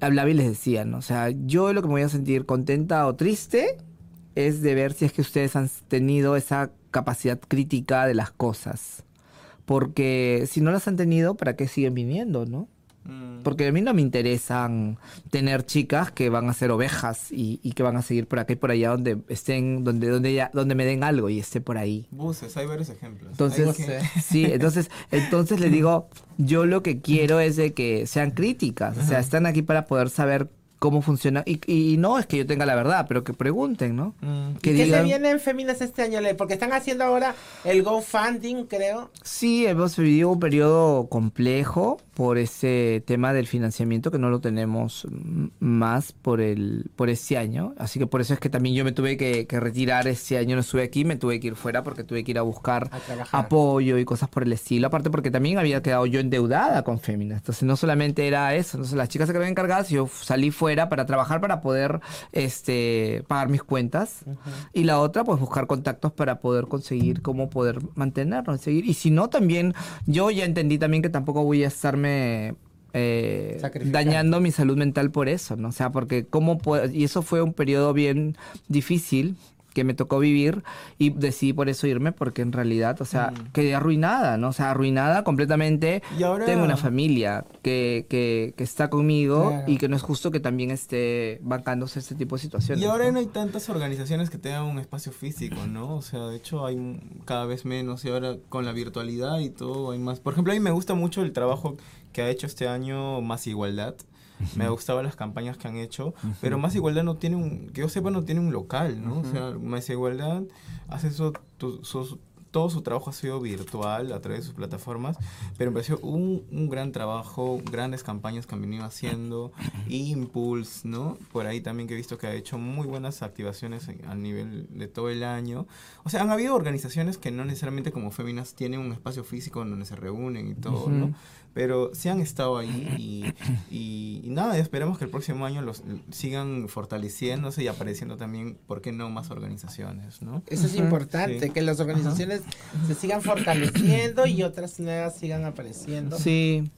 Speaker 3: hablaba y les decía, ¿no? O sea, yo lo que me voy a sentir contenta o triste es de ver si es que ustedes han tenido esa capacidad crítica de las cosas. Porque si no las han tenido, ¿para qué siguen viniendo, no?
Speaker 2: Mm.
Speaker 3: Porque a mí no me interesan tener chicas que van a ser ovejas y, y que van a seguir por acá y por allá donde estén, donde, donde, ya, donde me den algo y esté por ahí.
Speaker 2: Buses, hay varios ejemplos.
Speaker 3: Entonces, sí, *laughs* entonces, entonces le digo, yo lo que quiero es de que sean críticas, o sea, están aquí para poder saber cómo funciona. Y, y no es que yo tenga la verdad, pero que pregunten, ¿no?
Speaker 2: Mm.
Speaker 3: Que
Speaker 1: ¿Qué se
Speaker 3: digan-
Speaker 1: viene en Féminas este año? Le? Porque están haciendo ahora el GoFunding, creo.
Speaker 3: Sí, hemos vivido un periodo complejo por ese tema del financiamiento que no lo tenemos más por el por ese año. Así que por eso es que también yo me tuve que, que retirar ese año, no estuve aquí, me tuve que ir fuera porque tuve que ir a buscar
Speaker 1: A
Speaker 3: apoyo y cosas por el estilo. Aparte porque también había quedado yo endeudada con Féminas. Entonces no solamente era eso, entonces las chicas se quedaban encargadas y yo salí fuera para trabajar para poder este pagar mis cuentas. Y la otra, pues buscar contactos para poder conseguir cómo poder mantenernos y seguir. Y si no, también yo ya entendí también que tampoco voy a estarme eh, dañando mi salud mental por eso, ¿no? O sea, porque cómo puedo... Y eso fue un periodo bien difícil que me tocó vivir y decidí por eso irme porque en realidad, o sea, quedé arruinada, ¿no? O sea, arruinada completamente.
Speaker 2: Y ahora-
Speaker 3: Tengo una familia que, que, que está conmigo
Speaker 1: Claro.
Speaker 3: y que no es justo que también esté bancándose este tipo de situaciones.
Speaker 2: Y ahora
Speaker 3: ¿no?
Speaker 2: no hay tantas organizaciones que tengan un espacio físico, ¿no? O sea, de hecho hay cada vez menos y ahora con la virtualidad y todo hay más. Por ejemplo, a mí me gusta mucho el trabajo que ha hecho este año Más Igualdad. Me gustaban las campañas que han hecho, pero Más Igualdad no tiene un, que yo sepa, no tiene un local, ¿no? O sea, Más Igualdad hace eso, tu- sus- todo su trabajo ha sido virtual a través de sus plataformas, pero me pareció un, un gran trabajo, grandes campañas que han venido haciendo, Impulse, ¿no? Por ahí también que he visto que ha hecho muy buenas activaciones a nivel de todo el año. O sea, han habido organizaciones que no necesariamente como Féminas tienen un espacio físico donde se reúnen y todo, ¿no? Pero sí han estado ahí y, y, y nada, esperamos que el próximo año los sigan fortaleciéndose y apareciendo también, ¿por qué no, más organizaciones, ¿no?
Speaker 1: Eso es importante,
Speaker 2: Sí.
Speaker 1: que las organizaciones se sigan fortaleciendo y otras nuevas sigan apareciendo.
Speaker 3: Sí,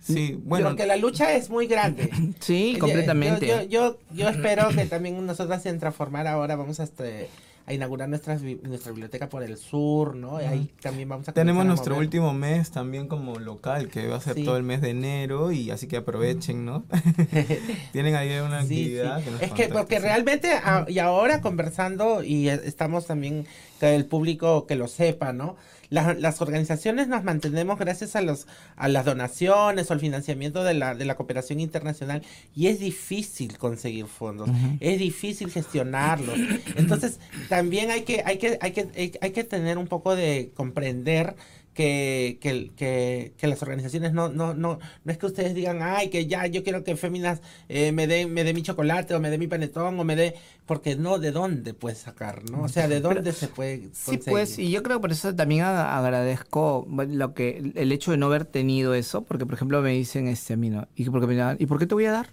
Speaker 2: Sí, bueno,
Speaker 1: Porque la lucha es muy grande.
Speaker 3: sí,
Speaker 1: Yo-
Speaker 3: completamente.
Speaker 1: Yo, yo, yo espero que también nosotras en Transformar ahora vamos a, este, a inaugurar nuestras, nuestra biblioteca por el sur, ¿no? Y ahí también vamos a
Speaker 2: Tenemos
Speaker 1: a
Speaker 2: nuestro último mes también como local, que va a ser
Speaker 1: Sí.
Speaker 2: todo el mes de enero, y así que aprovechen, ¿no? *laughs* *laughs* Tienen ahí una
Speaker 1: Sí, sí.
Speaker 2: actividad. que nos
Speaker 1: Es que porque realmente a- y ahora conversando y eh, estamos también que el público que lo sepa, ¿no? Las, las organizaciones nos mantenemos gracias a los a las donaciones o al financiamiento de la, de la cooperación internacional y es difícil conseguir fondos, es difícil gestionarlos. Entonces, también hay que hay que hay que hay, hay que tener un poco de comprender que, que, que, que las organizaciones no, no, no, no es que ustedes digan, ay, que ya yo quiero que Féminas eh, me dé me dé mi chocolate o me dé mi panetón o me dé, porque no, ¿de dónde puedes sacar? ¿no? O sea, ¿de dónde se puede
Speaker 3: Sí, pues, y yo creo por eso también agradezco lo que el hecho de no haber tenido eso, porque por ejemplo me dicen este a mí, ¿no? ¿Y por qué, me dan- ¿y por qué te voy a dar?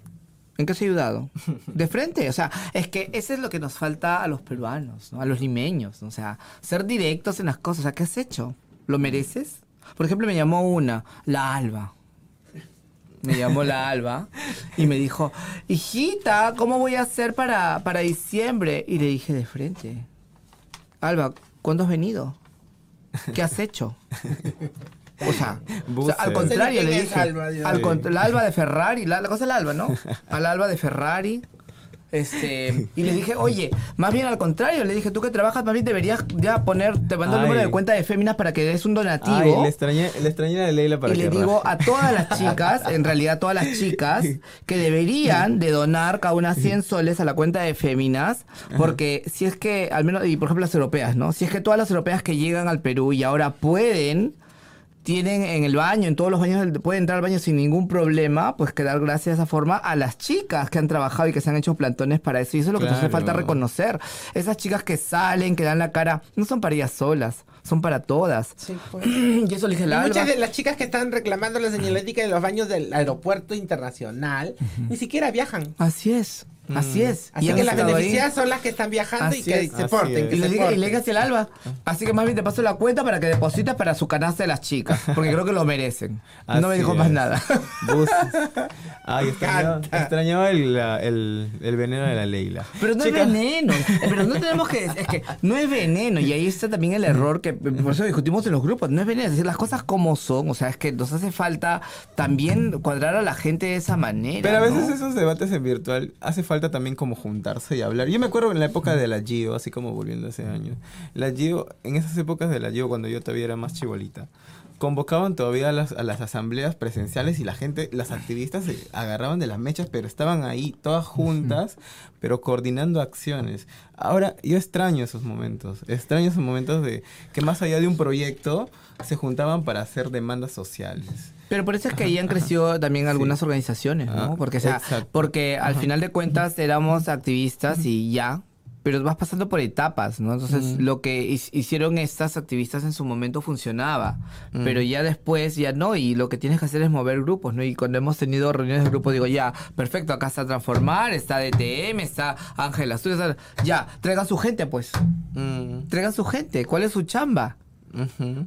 Speaker 3: ¿En qué has ayudado? *laughs* De frente, o sea, es que eso es lo que nos falta a los peruanos, ¿no? A los limeños, ¿no? o sea, ser directos en las cosas, o sea, ¿qué has hecho? ¿Lo mereces? Por ejemplo, me llamó una, la Alba. Me llamó la Alba y me dijo, hijita, ¿cómo voy a hacer para, para diciembre? Y le dije de frente, Alba, ¿cuándo has venido? ¿Qué has hecho? O sea, o sea, al contrario,
Speaker 1: ¿Quién
Speaker 3: le dije.
Speaker 1: Alba,
Speaker 3: al la Alba de Ferrari, la, la cosa es la Alba, ¿no? Al Alba de Ferrari. Este, y le dije, oye, más bien al contrario, le dije, tú que trabajas, más bien deberías ya poner, te mando el número de cuenta de Féminas para que des un donativo.
Speaker 2: Ay, le extrañé, le extrañé a Leila para
Speaker 3: Y
Speaker 2: que
Speaker 3: le digo
Speaker 2: raje.
Speaker 3: a todas las *laughs* chicas, en realidad todas las chicas, que deberían de donar cada una 100 soles a la cuenta de Féminas, porque si es que, al menos, y por ejemplo las europeas, ¿no? Si es que todas las europeas que llegan al Perú y ahora pueden, tienen en el baño, en todos los baños, pueden entrar al baño sin ningún problema, pues que dar gracias de esa forma a las chicas que han trabajado y que se han hecho plantones para eso. Y eso es lo que nos hace
Speaker 2: Claro.
Speaker 3: falta reconocer. Esas chicas que salen, que dan la cara, no son para ellas solas, son para todas.
Speaker 1: Sí, pues. *clears throat*
Speaker 3: Y eso le dije la
Speaker 1: muchas de las chicas que están reclamando la señalética de los baños del aeropuerto internacional ni siquiera viajan.
Speaker 3: Así es, así es.
Speaker 1: Así
Speaker 3: Y
Speaker 1: que las
Speaker 3: ahí.
Speaker 1: beneficiadas son las que están viajando y que
Speaker 3: es.
Speaker 1: se
Speaker 2: Así
Speaker 1: porten. que
Speaker 3: Y le
Speaker 1: se
Speaker 3: y
Speaker 1: porten.
Speaker 3: le dije hacia el alba. Así que más bien te paso la cuenta para que deposites para su canasta de las chicas. Porque creo que lo merecen. *laughs* no me dijo más nada.
Speaker 2: Buses. Ay, *laughs* extrañaba, extrañaba el, el, el veneno de la Leila.
Speaker 3: Pero no es veneno. Pero no tenemos que. Es que no es veneno. Y ahí está también el error que. Por eso discutimos en los grupos. No es veneno. Es decir, las cosas como son. O sea, es que nos hace falta también cuadrar a la gente de esa manera.
Speaker 2: Pero a veces
Speaker 3: ¿no?
Speaker 2: esos debates en virtual hace falta también como juntarse y hablar. Yo me acuerdo en la época de la Gio, así como volviendo ese año. La Gio, en esas épocas de la Gio, cuando yo todavía era más chibolita, convocaban todavía a las, a las asambleas presenciales y la gente, las activistas se agarraban de las mechas, pero estaban ahí todas juntas, pero coordinando acciones. Ahora, yo extraño esos momentos, extraño esos momentos de que más allá de un proyecto, se juntaban para hacer demandas sociales.
Speaker 3: Pero por eso es que ahí han crecido también algunas organizaciones, ¿no?
Speaker 2: Ah,
Speaker 3: porque, o sea,
Speaker 2: exacto.
Speaker 3: porque al final de cuentas éramos activistas y ya, pero vas pasando por etapas, ¿no? Entonces, lo que hicieron estas activistas en su momento funcionaba, pero ya después ya no, y lo que tienes que hacer es mover grupos, ¿no? Y cuando hemos tenido reuniones de grupo, digo, ya, perfecto, acá está Transformar, está DTM, está Ángela Azul, está- ya, traigan su gente, pues,
Speaker 2: Mm,
Speaker 3: traigan su gente, ¿cuál es su chamba?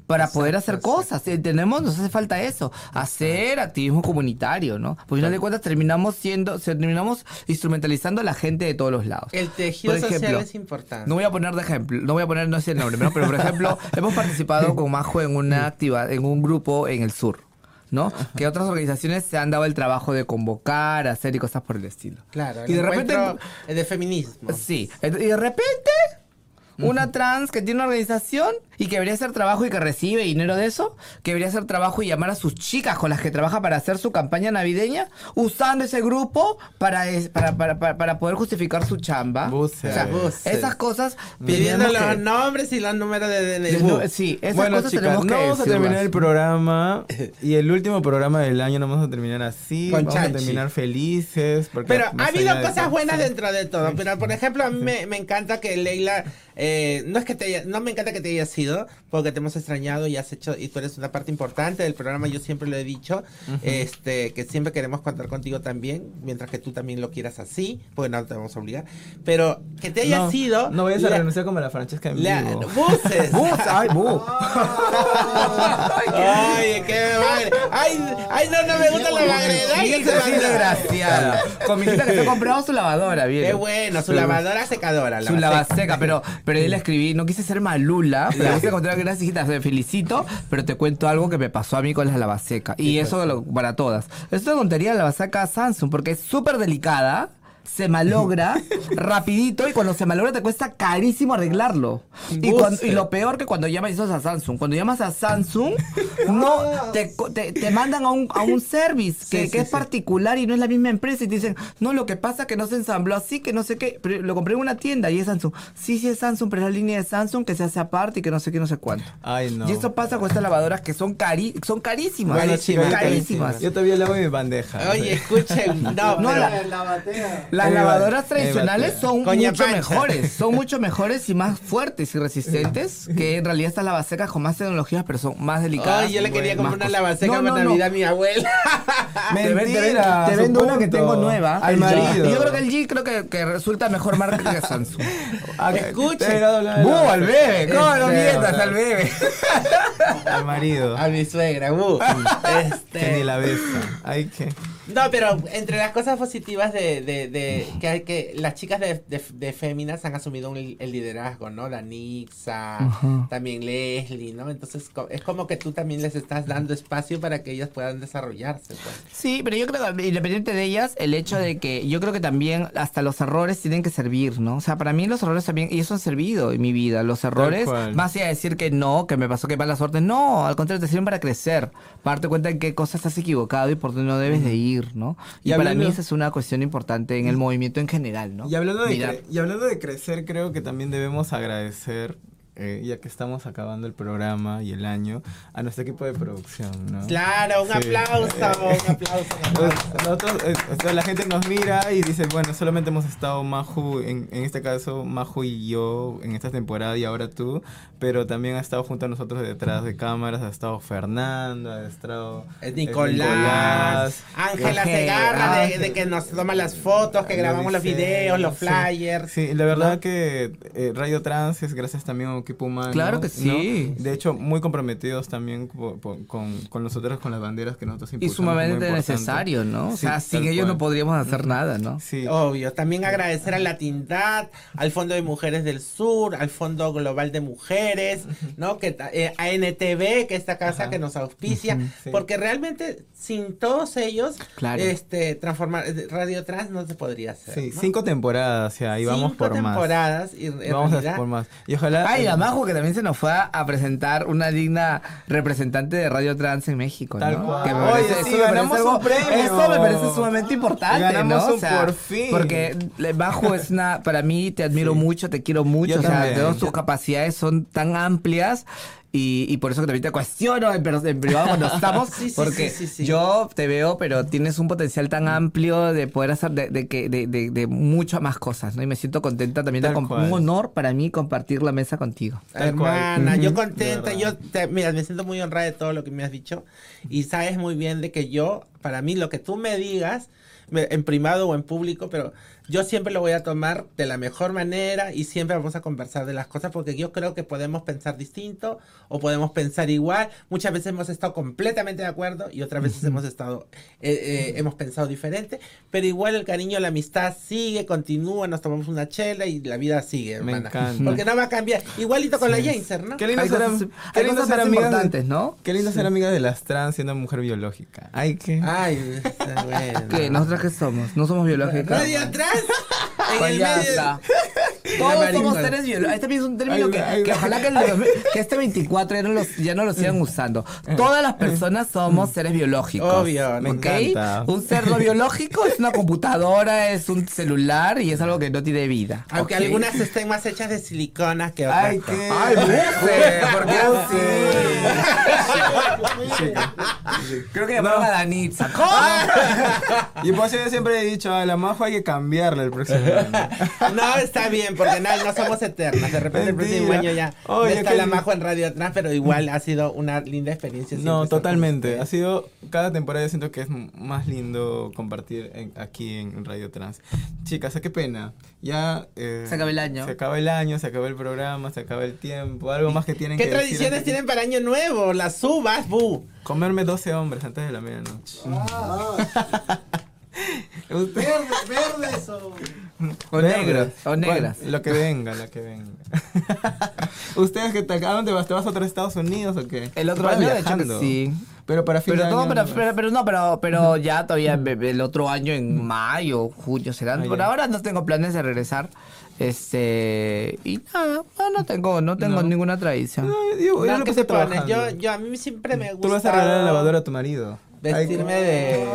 Speaker 3: Para poder hacer cosas. Eh, Tenemos, nos hace falta eso, hacer activismo comunitario, ¿no? Por final de cuentas terminamos siendo, se- terminamos instrumentalizando a la gente de todos los lados.
Speaker 1: El tejido
Speaker 3: Por
Speaker 1: social
Speaker 3: ejemplo,
Speaker 1: es importante.
Speaker 3: No voy a poner de ejemplo, no voy a poner, no sé el nombre, ¿no? pero por ejemplo, *laughs* hemos participado con Majo en una activa, en un grupo en el sur. ¿no? Que otras organizaciones se han dado el trabajo de convocar, hacer y cosas por el estilo.
Speaker 1: Claro, el
Speaker 3: Y de repente-
Speaker 1: eh, de feminismo.
Speaker 3: Sí, y de repente una trans que tiene una organización y que debería hacer trabajo y que recibe dinero de eso, que debería hacer trabajo y llamar a sus chicas con las que trabaja para hacer su campaña navideña, usando ese grupo para, es- para, para, para, para poder justificar su chamba.
Speaker 2: Buses.
Speaker 3: O sea,
Speaker 1: Buses.
Speaker 3: esas cosas
Speaker 1: Pidiendo los
Speaker 3: que-
Speaker 1: nombres y los números de DNI.
Speaker 3: sí, esas
Speaker 2: bueno,
Speaker 3: cosas
Speaker 2: chicas,
Speaker 3: tenemos que
Speaker 2: no vamos a terminar el programa y el último programa del año no vamos a terminar así,
Speaker 1: Con
Speaker 2: vamos a terminar felices.
Speaker 1: Pero ha habido cosas buenas dentro de todo. Pero por ejemplo, a mí me, me encanta que Leila, eh, no es que te haya- no me encanta que te hayas ido, porque te hemos extrañado y has hecho, y tú eres una parte importante del programa, yo siempre lo he dicho, este, que siempre queremos contar contigo también, mientras que tú también lo quieras así, porque no te vamos a obligar. Pero que te hayas
Speaker 2: no,
Speaker 1: ido.
Speaker 2: No vayas a
Speaker 1: la-
Speaker 2: renunciar como la Francesca en
Speaker 1: la-
Speaker 2: vivo.
Speaker 1: buses. *laughs*
Speaker 3: Bus, ay, bu. *laughs*
Speaker 1: Ay, qué madre. Ay, ay, no, no me gusta la magredad. manda.
Speaker 3: desgraciada. Con mi que se ha comprado su lavadora, bien.
Speaker 1: Qué bueno, su lavadora secadora.
Speaker 3: Su lavaseca, pero, pero yo le escribí, no quise ser malula, pero quise encontrar gracias, hijita, te felicito, pero te cuento algo que me pasó a mí con la lavaseca. Y eso lo- para todas. Es una tontería la lavaseca Samsung, porque es súper delicada, se malogra rapidito y cuando se malogra te cuesta carísimo arreglarlo. Y, cuan- y lo peor que cuando llamas a Samsung. Cuando llamas a Samsung, no te, co- te, te mandan a un, a un service que,
Speaker 1: Sí,
Speaker 3: que
Speaker 1: sí,
Speaker 3: es
Speaker 1: sí.
Speaker 3: particular y no es la misma empresa y te dicen, no, lo que pasa es que no se ensambló así, que no sé qué, pero lo compré en una tienda y es Samsung. Sí, sí es Samsung, pero es la línea de Samsung que se hace aparte y que no sé qué, no sé cuánto.
Speaker 2: Ay, no.
Speaker 3: Y eso pasa con estas lavadoras que son, cari son carísimas.
Speaker 1: Bueno,
Speaker 3: carísimas.
Speaker 1: chicas,
Speaker 3: carísimas.
Speaker 2: Yo todavía lavo mi bandeja.
Speaker 1: Oye, escuchen, no,
Speaker 3: No,
Speaker 1: pero-
Speaker 3: la-
Speaker 2: Ahí va,
Speaker 3: lavadoras tradicionales son
Speaker 1: Coña
Speaker 3: mucho
Speaker 1: pancha.
Speaker 3: mejores, son *laughs* mucho mejores y más fuertes y resistentes *laughs* que en realidad estas lavasecas con más tecnologías, pero son más delicadas.
Speaker 1: Ay, yo le quería comprar una lavaseca
Speaker 3: No, no,
Speaker 1: para
Speaker 3: no.
Speaker 1: Navidad a mi abuela.
Speaker 2: Mentira, *laughs*
Speaker 3: te vendo una que tengo nueva.
Speaker 2: Al marido.
Speaker 3: Y yo creo que el G creo que, que resulta mejor marca que Samsung.
Speaker 2: Que-
Speaker 1: Escuche.
Speaker 3: ¡Bu, al bebé! ¿Cómo no
Speaker 1: Este,
Speaker 3: mientas al bebé?
Speaker 2: Al marido.
Speaker 1: A mi suegra, uh.
Speaker 2: Que ni
Speaker 1: este,
Speaker 2: la besa. Ay, que.
Speaker 1: No, pero entre las cosas positivas de, de, de que hay que las chicas de, de, de Féminas han asumido un- el liderazgo, ¿no? La Nixa, también Leslie, ¿no? Entonces es como que tú también les estás dando espacio para que ellas puedan desarrollarse. Pues.
Speaker 3: Sí, pero yo creo que independiente de ellas, el hecho de que yo creo que también hasta los errores tienen que servir, ¿no? O sea, para mí los errores también, y eso han servido en mi vida, los errores, más allá de decir que no, que me pasó que mala suerte, no, al contrario, te sirven para crecer, para darte cuenta en qué cosas has equivocado y por dónde no debes de ir, ¿no? Y,
Speaker 2: Y
Speaker 3: para mí esa es una cuestión importante en el movimiento en general, ¿no?
Speaker 2: Y hablando, de y hablando de crecer, creo que también debemos agradecer, eh, ya que estamos acabando el programa y el año, a nuestro equipo de producción, ¿no?
Speaker 1: Claro, un
Speaker 2: Sí.
Speaker 1: aplauso, *laughs* un aplauso,
Speaker 2: Pues, nosotros, eh, la gente nos mira y dice, bueno, solamente hemos estado Maju, en, en este caso Maju y yo en esta temporada y ahora tú, pero también ha estado junto a nosotros detrás de cámaras, ha estado Fernando, ha estado
Speaker 1: Eh,
Speaker 2: eh,
Speaker 1: Nicolás, Ángela
Speaker 3: Ángel,
Speaker 1: Segarra, de, de que nos toma las fotos, que
Speaker 2: Los
Speaker 1: grabamos los
Speaker 2: diseños,
Speaker 1: videos, los
Speaker 2: sí.
Speaker 1: flyers.
Speaker 2: Sí, la verdad que eh, Radio Trans es gracias también a equipo humano.
Speaker 3: Claro que
Speaker 2: ¿no?
Speaker 3: sí.
Speaker 2: De hecho, muy comprometidos también con, con nosotros, con las banderas que nosotros
Speaker 3: Y
Speaker 2: impulsamos.
Speaker 3: sumamente
Speaker 2: muy importante.
Speaker 3: necesario, ¿no? O sea, sin ellos
Speaker 2: cual.
Speaker 3: no podríamos hacer nada, ¿no?
Speaker 2: Sí.
Speaker 1: Obvio, también agradecer a la Tindad, al Fondo de Mujeres del Sur, al Fondo Global de Mujeres, ¿no? Que eh, a NTV, que es esta casa
Speaker 2: Ajá.
Speaker 1: que nos auspicia,
Speaker 2: Sí.
Speaker 1: porque realmente sin todos ellos,
Speaker 3: Claro.
Speaker 1: este transformar eh, Radio Trans no se podría hacer.
Speaker 2: Sí,
Speaker 1: ¿no?
Speaker 2: cinco temporadas, ya, y vamos
Speaker 1: Cinco
Speaker 2: por más.
Speaker 1: temporadas y en
Speaker 2: Vamos a
Speaker 1: realidad-
Speaker 2: por más. Y ojalá.
Speaker 3: Ay,
Speaker 2: eh,
Speaker 3: la Majo que también se nos fue a, presentar una digna representante de Radio Trans en México,
Speaker 2: Tal
Speaker 3: ¿no?
Speaker 2: cual.
Speaker 3: Que me
Speaker 2: Oye,
Speaker 3: parece-
Speaker 2: sí, ganamos un premio.
Speaker 3: Eso me parece sumamente importante,
Speaker 2: Ganamos
Speaker 3: ¿no?
Speaker 2: un por fin.
Speaker 3: Porque Majo es una, para mí te admiro mucho, te quiero mucho,
Speaker 2: Yo
Speaker 3: o sea,
Speaker 2: también.
Speaker 3: tus capacidades son tan amplias. Y, y por eso que también te cuestiono en, en privado cuando *laughs* estamos,
Speaker 1: Sí, sí,
Speaker 3: porque
Speaker 1: sí, sí, sí.
Speaker 3: yo te veo, pero tienes un potencial tan amplio de poder hacer de, de, que- de, de, de muchas más cosas, ¿no? Y me siento contenta también de
Speaker 2: cual.
Speaker 3: un honor para mí compartir la mesa contigo.
Speaker 2: Tal cual.
Speaker 1: Hermana, yo
Speaker 2: Ujú.
Speaker 1: contenta, yo te- mira, me siento muy honrada de todo lo que me has dicho y sabes muy bien de que yo, para mí, lo que tú me digas, en privado o en público, pero yo siempre lo voy a tomar de la mejor manera y siempre vamos a conversar de las cosas porque yo creo que podemos pensar distinto o podemos pensar igual. Muchas veces hemos estado completamente de acuerdo y otras veces hemos estado, eh, eh, hemos pensado diferente, pero igual el cariño, la amistad sigue, continúa, nos tomamos una chela y la vida sigue,
Speaker 2: Me
Speaker 1: hermana.
Speaker 2: encanta.
Speaker 1: Porque no va a cambiar. Igualito con la Jainser, ¿no?
Speaker 2: Qué lindo
Speaker 3: Hay
Speaker 2: ser, qué lindo ser amigas de-
Speaker 3: ¿no?
Speaker 2: Qué lindo ser amiga de las trans siendo mujer biológica. Ay, qué.
Speaker 1: Ay, está bueno.
Speaker 3: ¿Qué? ¿Nosotras qué somos? No somos biológicas.
Speaker 1: Radio atrás. En
Speaker 3: Pues
Speaker 1: el
Speaker 3: ya
Speaker 1: medio.
Speaker 3: Todos somos seres biológicos. Este es un término que, ojalá que, el 2000 que este 24 ya no, los, ya no lo sigan usando. Todas las personas somos seres biológicos.
Speaker 1: Obvio, me
Speaker 3: ¿ok?
Speaker 2: encanta.
Speaker 3: Un ser no biológico es una computadora, es un celular y es algo que no tiene vida.
Speaker 1: Aunque algunas estén más hechas de silicona que otras.
Speaker 2: Ay, qué.
Speaker 3: Ay, ¿por qué Creo que llamaron a Danitza. ¿Cómo? *laughs*
Speaker 2: Y por eso yo siempre he dicho, a la majo hay que cambiarle el próximo año. *laughs*
Speaker 1: No, está bien, porque no, no somos eternas. De repente el próximo
Speaker 2: Mentira.
Speaker 1: año ya
Speaker 2: Oye,
Speaker 1: no está
Speaker 2: qué
Speaker 1: la majo en radio atrás, pero igual ha sido una linda experiencia.
Speaker 2: No, totalmente. Ha sido, cada temporada yo siento que es más lindo compartir en- aquí en Radio Trans. Chicas, qué pena. Ya... eh,
Speaker 3: Se acaba el año.
Speaker 2: Se acaba el año, se acaba el programa, se acaba el tiempo. Algo más que tienen
Speaker 1: ¿Qué
Speaker 2: que decir
Speaker 1: tradiciones
Speaker 2: antes-
Speaker 1: tienen para Año Nuevo? Las uvas, bu.
Speaker 2: Comerme 12 hombres antes de la medianoche. *laughs* Usted-
Speaker 4: verdes o *laughs*
Speaker 3: O negros, o negras.
Speaker 2: Bueno, lo que venga, lo que venga. *laughs* ¿Ustedes qué tal? ¿A dónde vas? ¿Te vas a otro Estados Unidos o qué?
Speaker 3: El otro año, de hecho que
Speaker 2: viajando.
Speaker 3: sí.
Speaker 2: Pero para fin
Speaker 3: Pero
Speaker 2: de
Speaker 3: todo,
Speaker 2: año
Speaker 3: pero,
Speaker 2: no
Speaker 3: pero, pero no, pero, pero ya todavía el otro año en mayo, junio serán.
Speaker 2: Ah,
Speaker 3: Por ahora no tengo planes de regresar. Este y nada, no, no tengo, no tengo
Speaker 2: No.
Speaker 3: ninguna tradición.
Speaker 2: No, yo, yo
Speaker 1: No,
Speaker 2: lo
Speaker 1: ¿Qué
Speaker 2: pasé
Speaker 1: te pones?
Speaker 2: trabajando.
Speaker 1: Yo, yo a mí siempre me gusta.
Speaker 2: Tú vas a regalar la lavadora a tu marido.
Speaker 1: Vestirme
Speaker 2: Ay,
Speaker 1: de,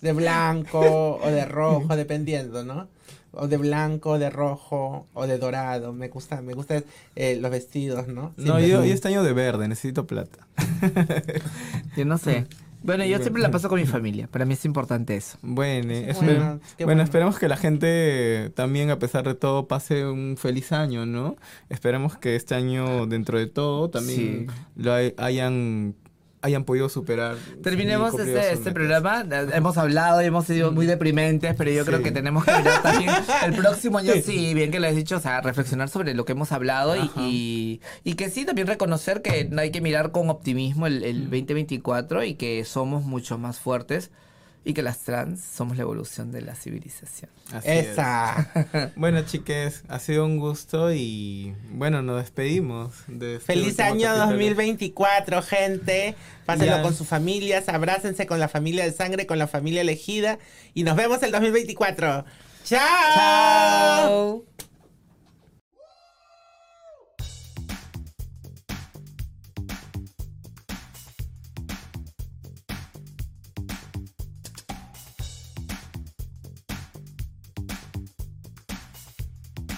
Speaker 1: de blanco o de rojo, dependiendo, ¿no? O de blanco, de rojo o de dorado. Me gusta, me gustan eh, los vestidos, ¿no?
Speaker 2: No, yo, yo este año de verde, necesito plata. *laughs*
Speaker 3: Yo no sé. Bueno, yo siempre la paso con mi familia. Para mí es importante eso.
Speaker 2: Bueno,
Speaker 1: Bueno,
Speaker 2: esperemos que la gente también, a pesar de todo, pase un feliz año, ¿no? Esperemos que este año, dentro de todo, también
Speaker 3: Sí.
Speaker 2: lo hay- hayan, hayan podido superar.
Speaker 3: Terminemos este, este programa. Hemos hablado y hemos sido muy deprimentes, pero yo creo que tenemos que mirar también *laughs* el próximo año, sí, bien que lo has dicho, o sea, reflexionar sobre lo que hemos hablado y, y, y que sí, también reconocer que no hay que mirar con optimismo el, el 2024 y que somos mucho más fuertes y que las trans somos la evolución de la civilización.
Speaker 2: Así es.
Speaker 1: Esa.
Speaker 2: Bueno, chiques, ha sido un gusto y bueno, nos despedimos. De este
Speaker 1: Feliz año
Speaker 2: capítulo.
Speaker 1: 2024, gente. Pásenlo con sus familias, abrácense con la familia de sangre, con la familia elegida y nos vemos el 2024. ¡Chao!
Speaker 3: Chao.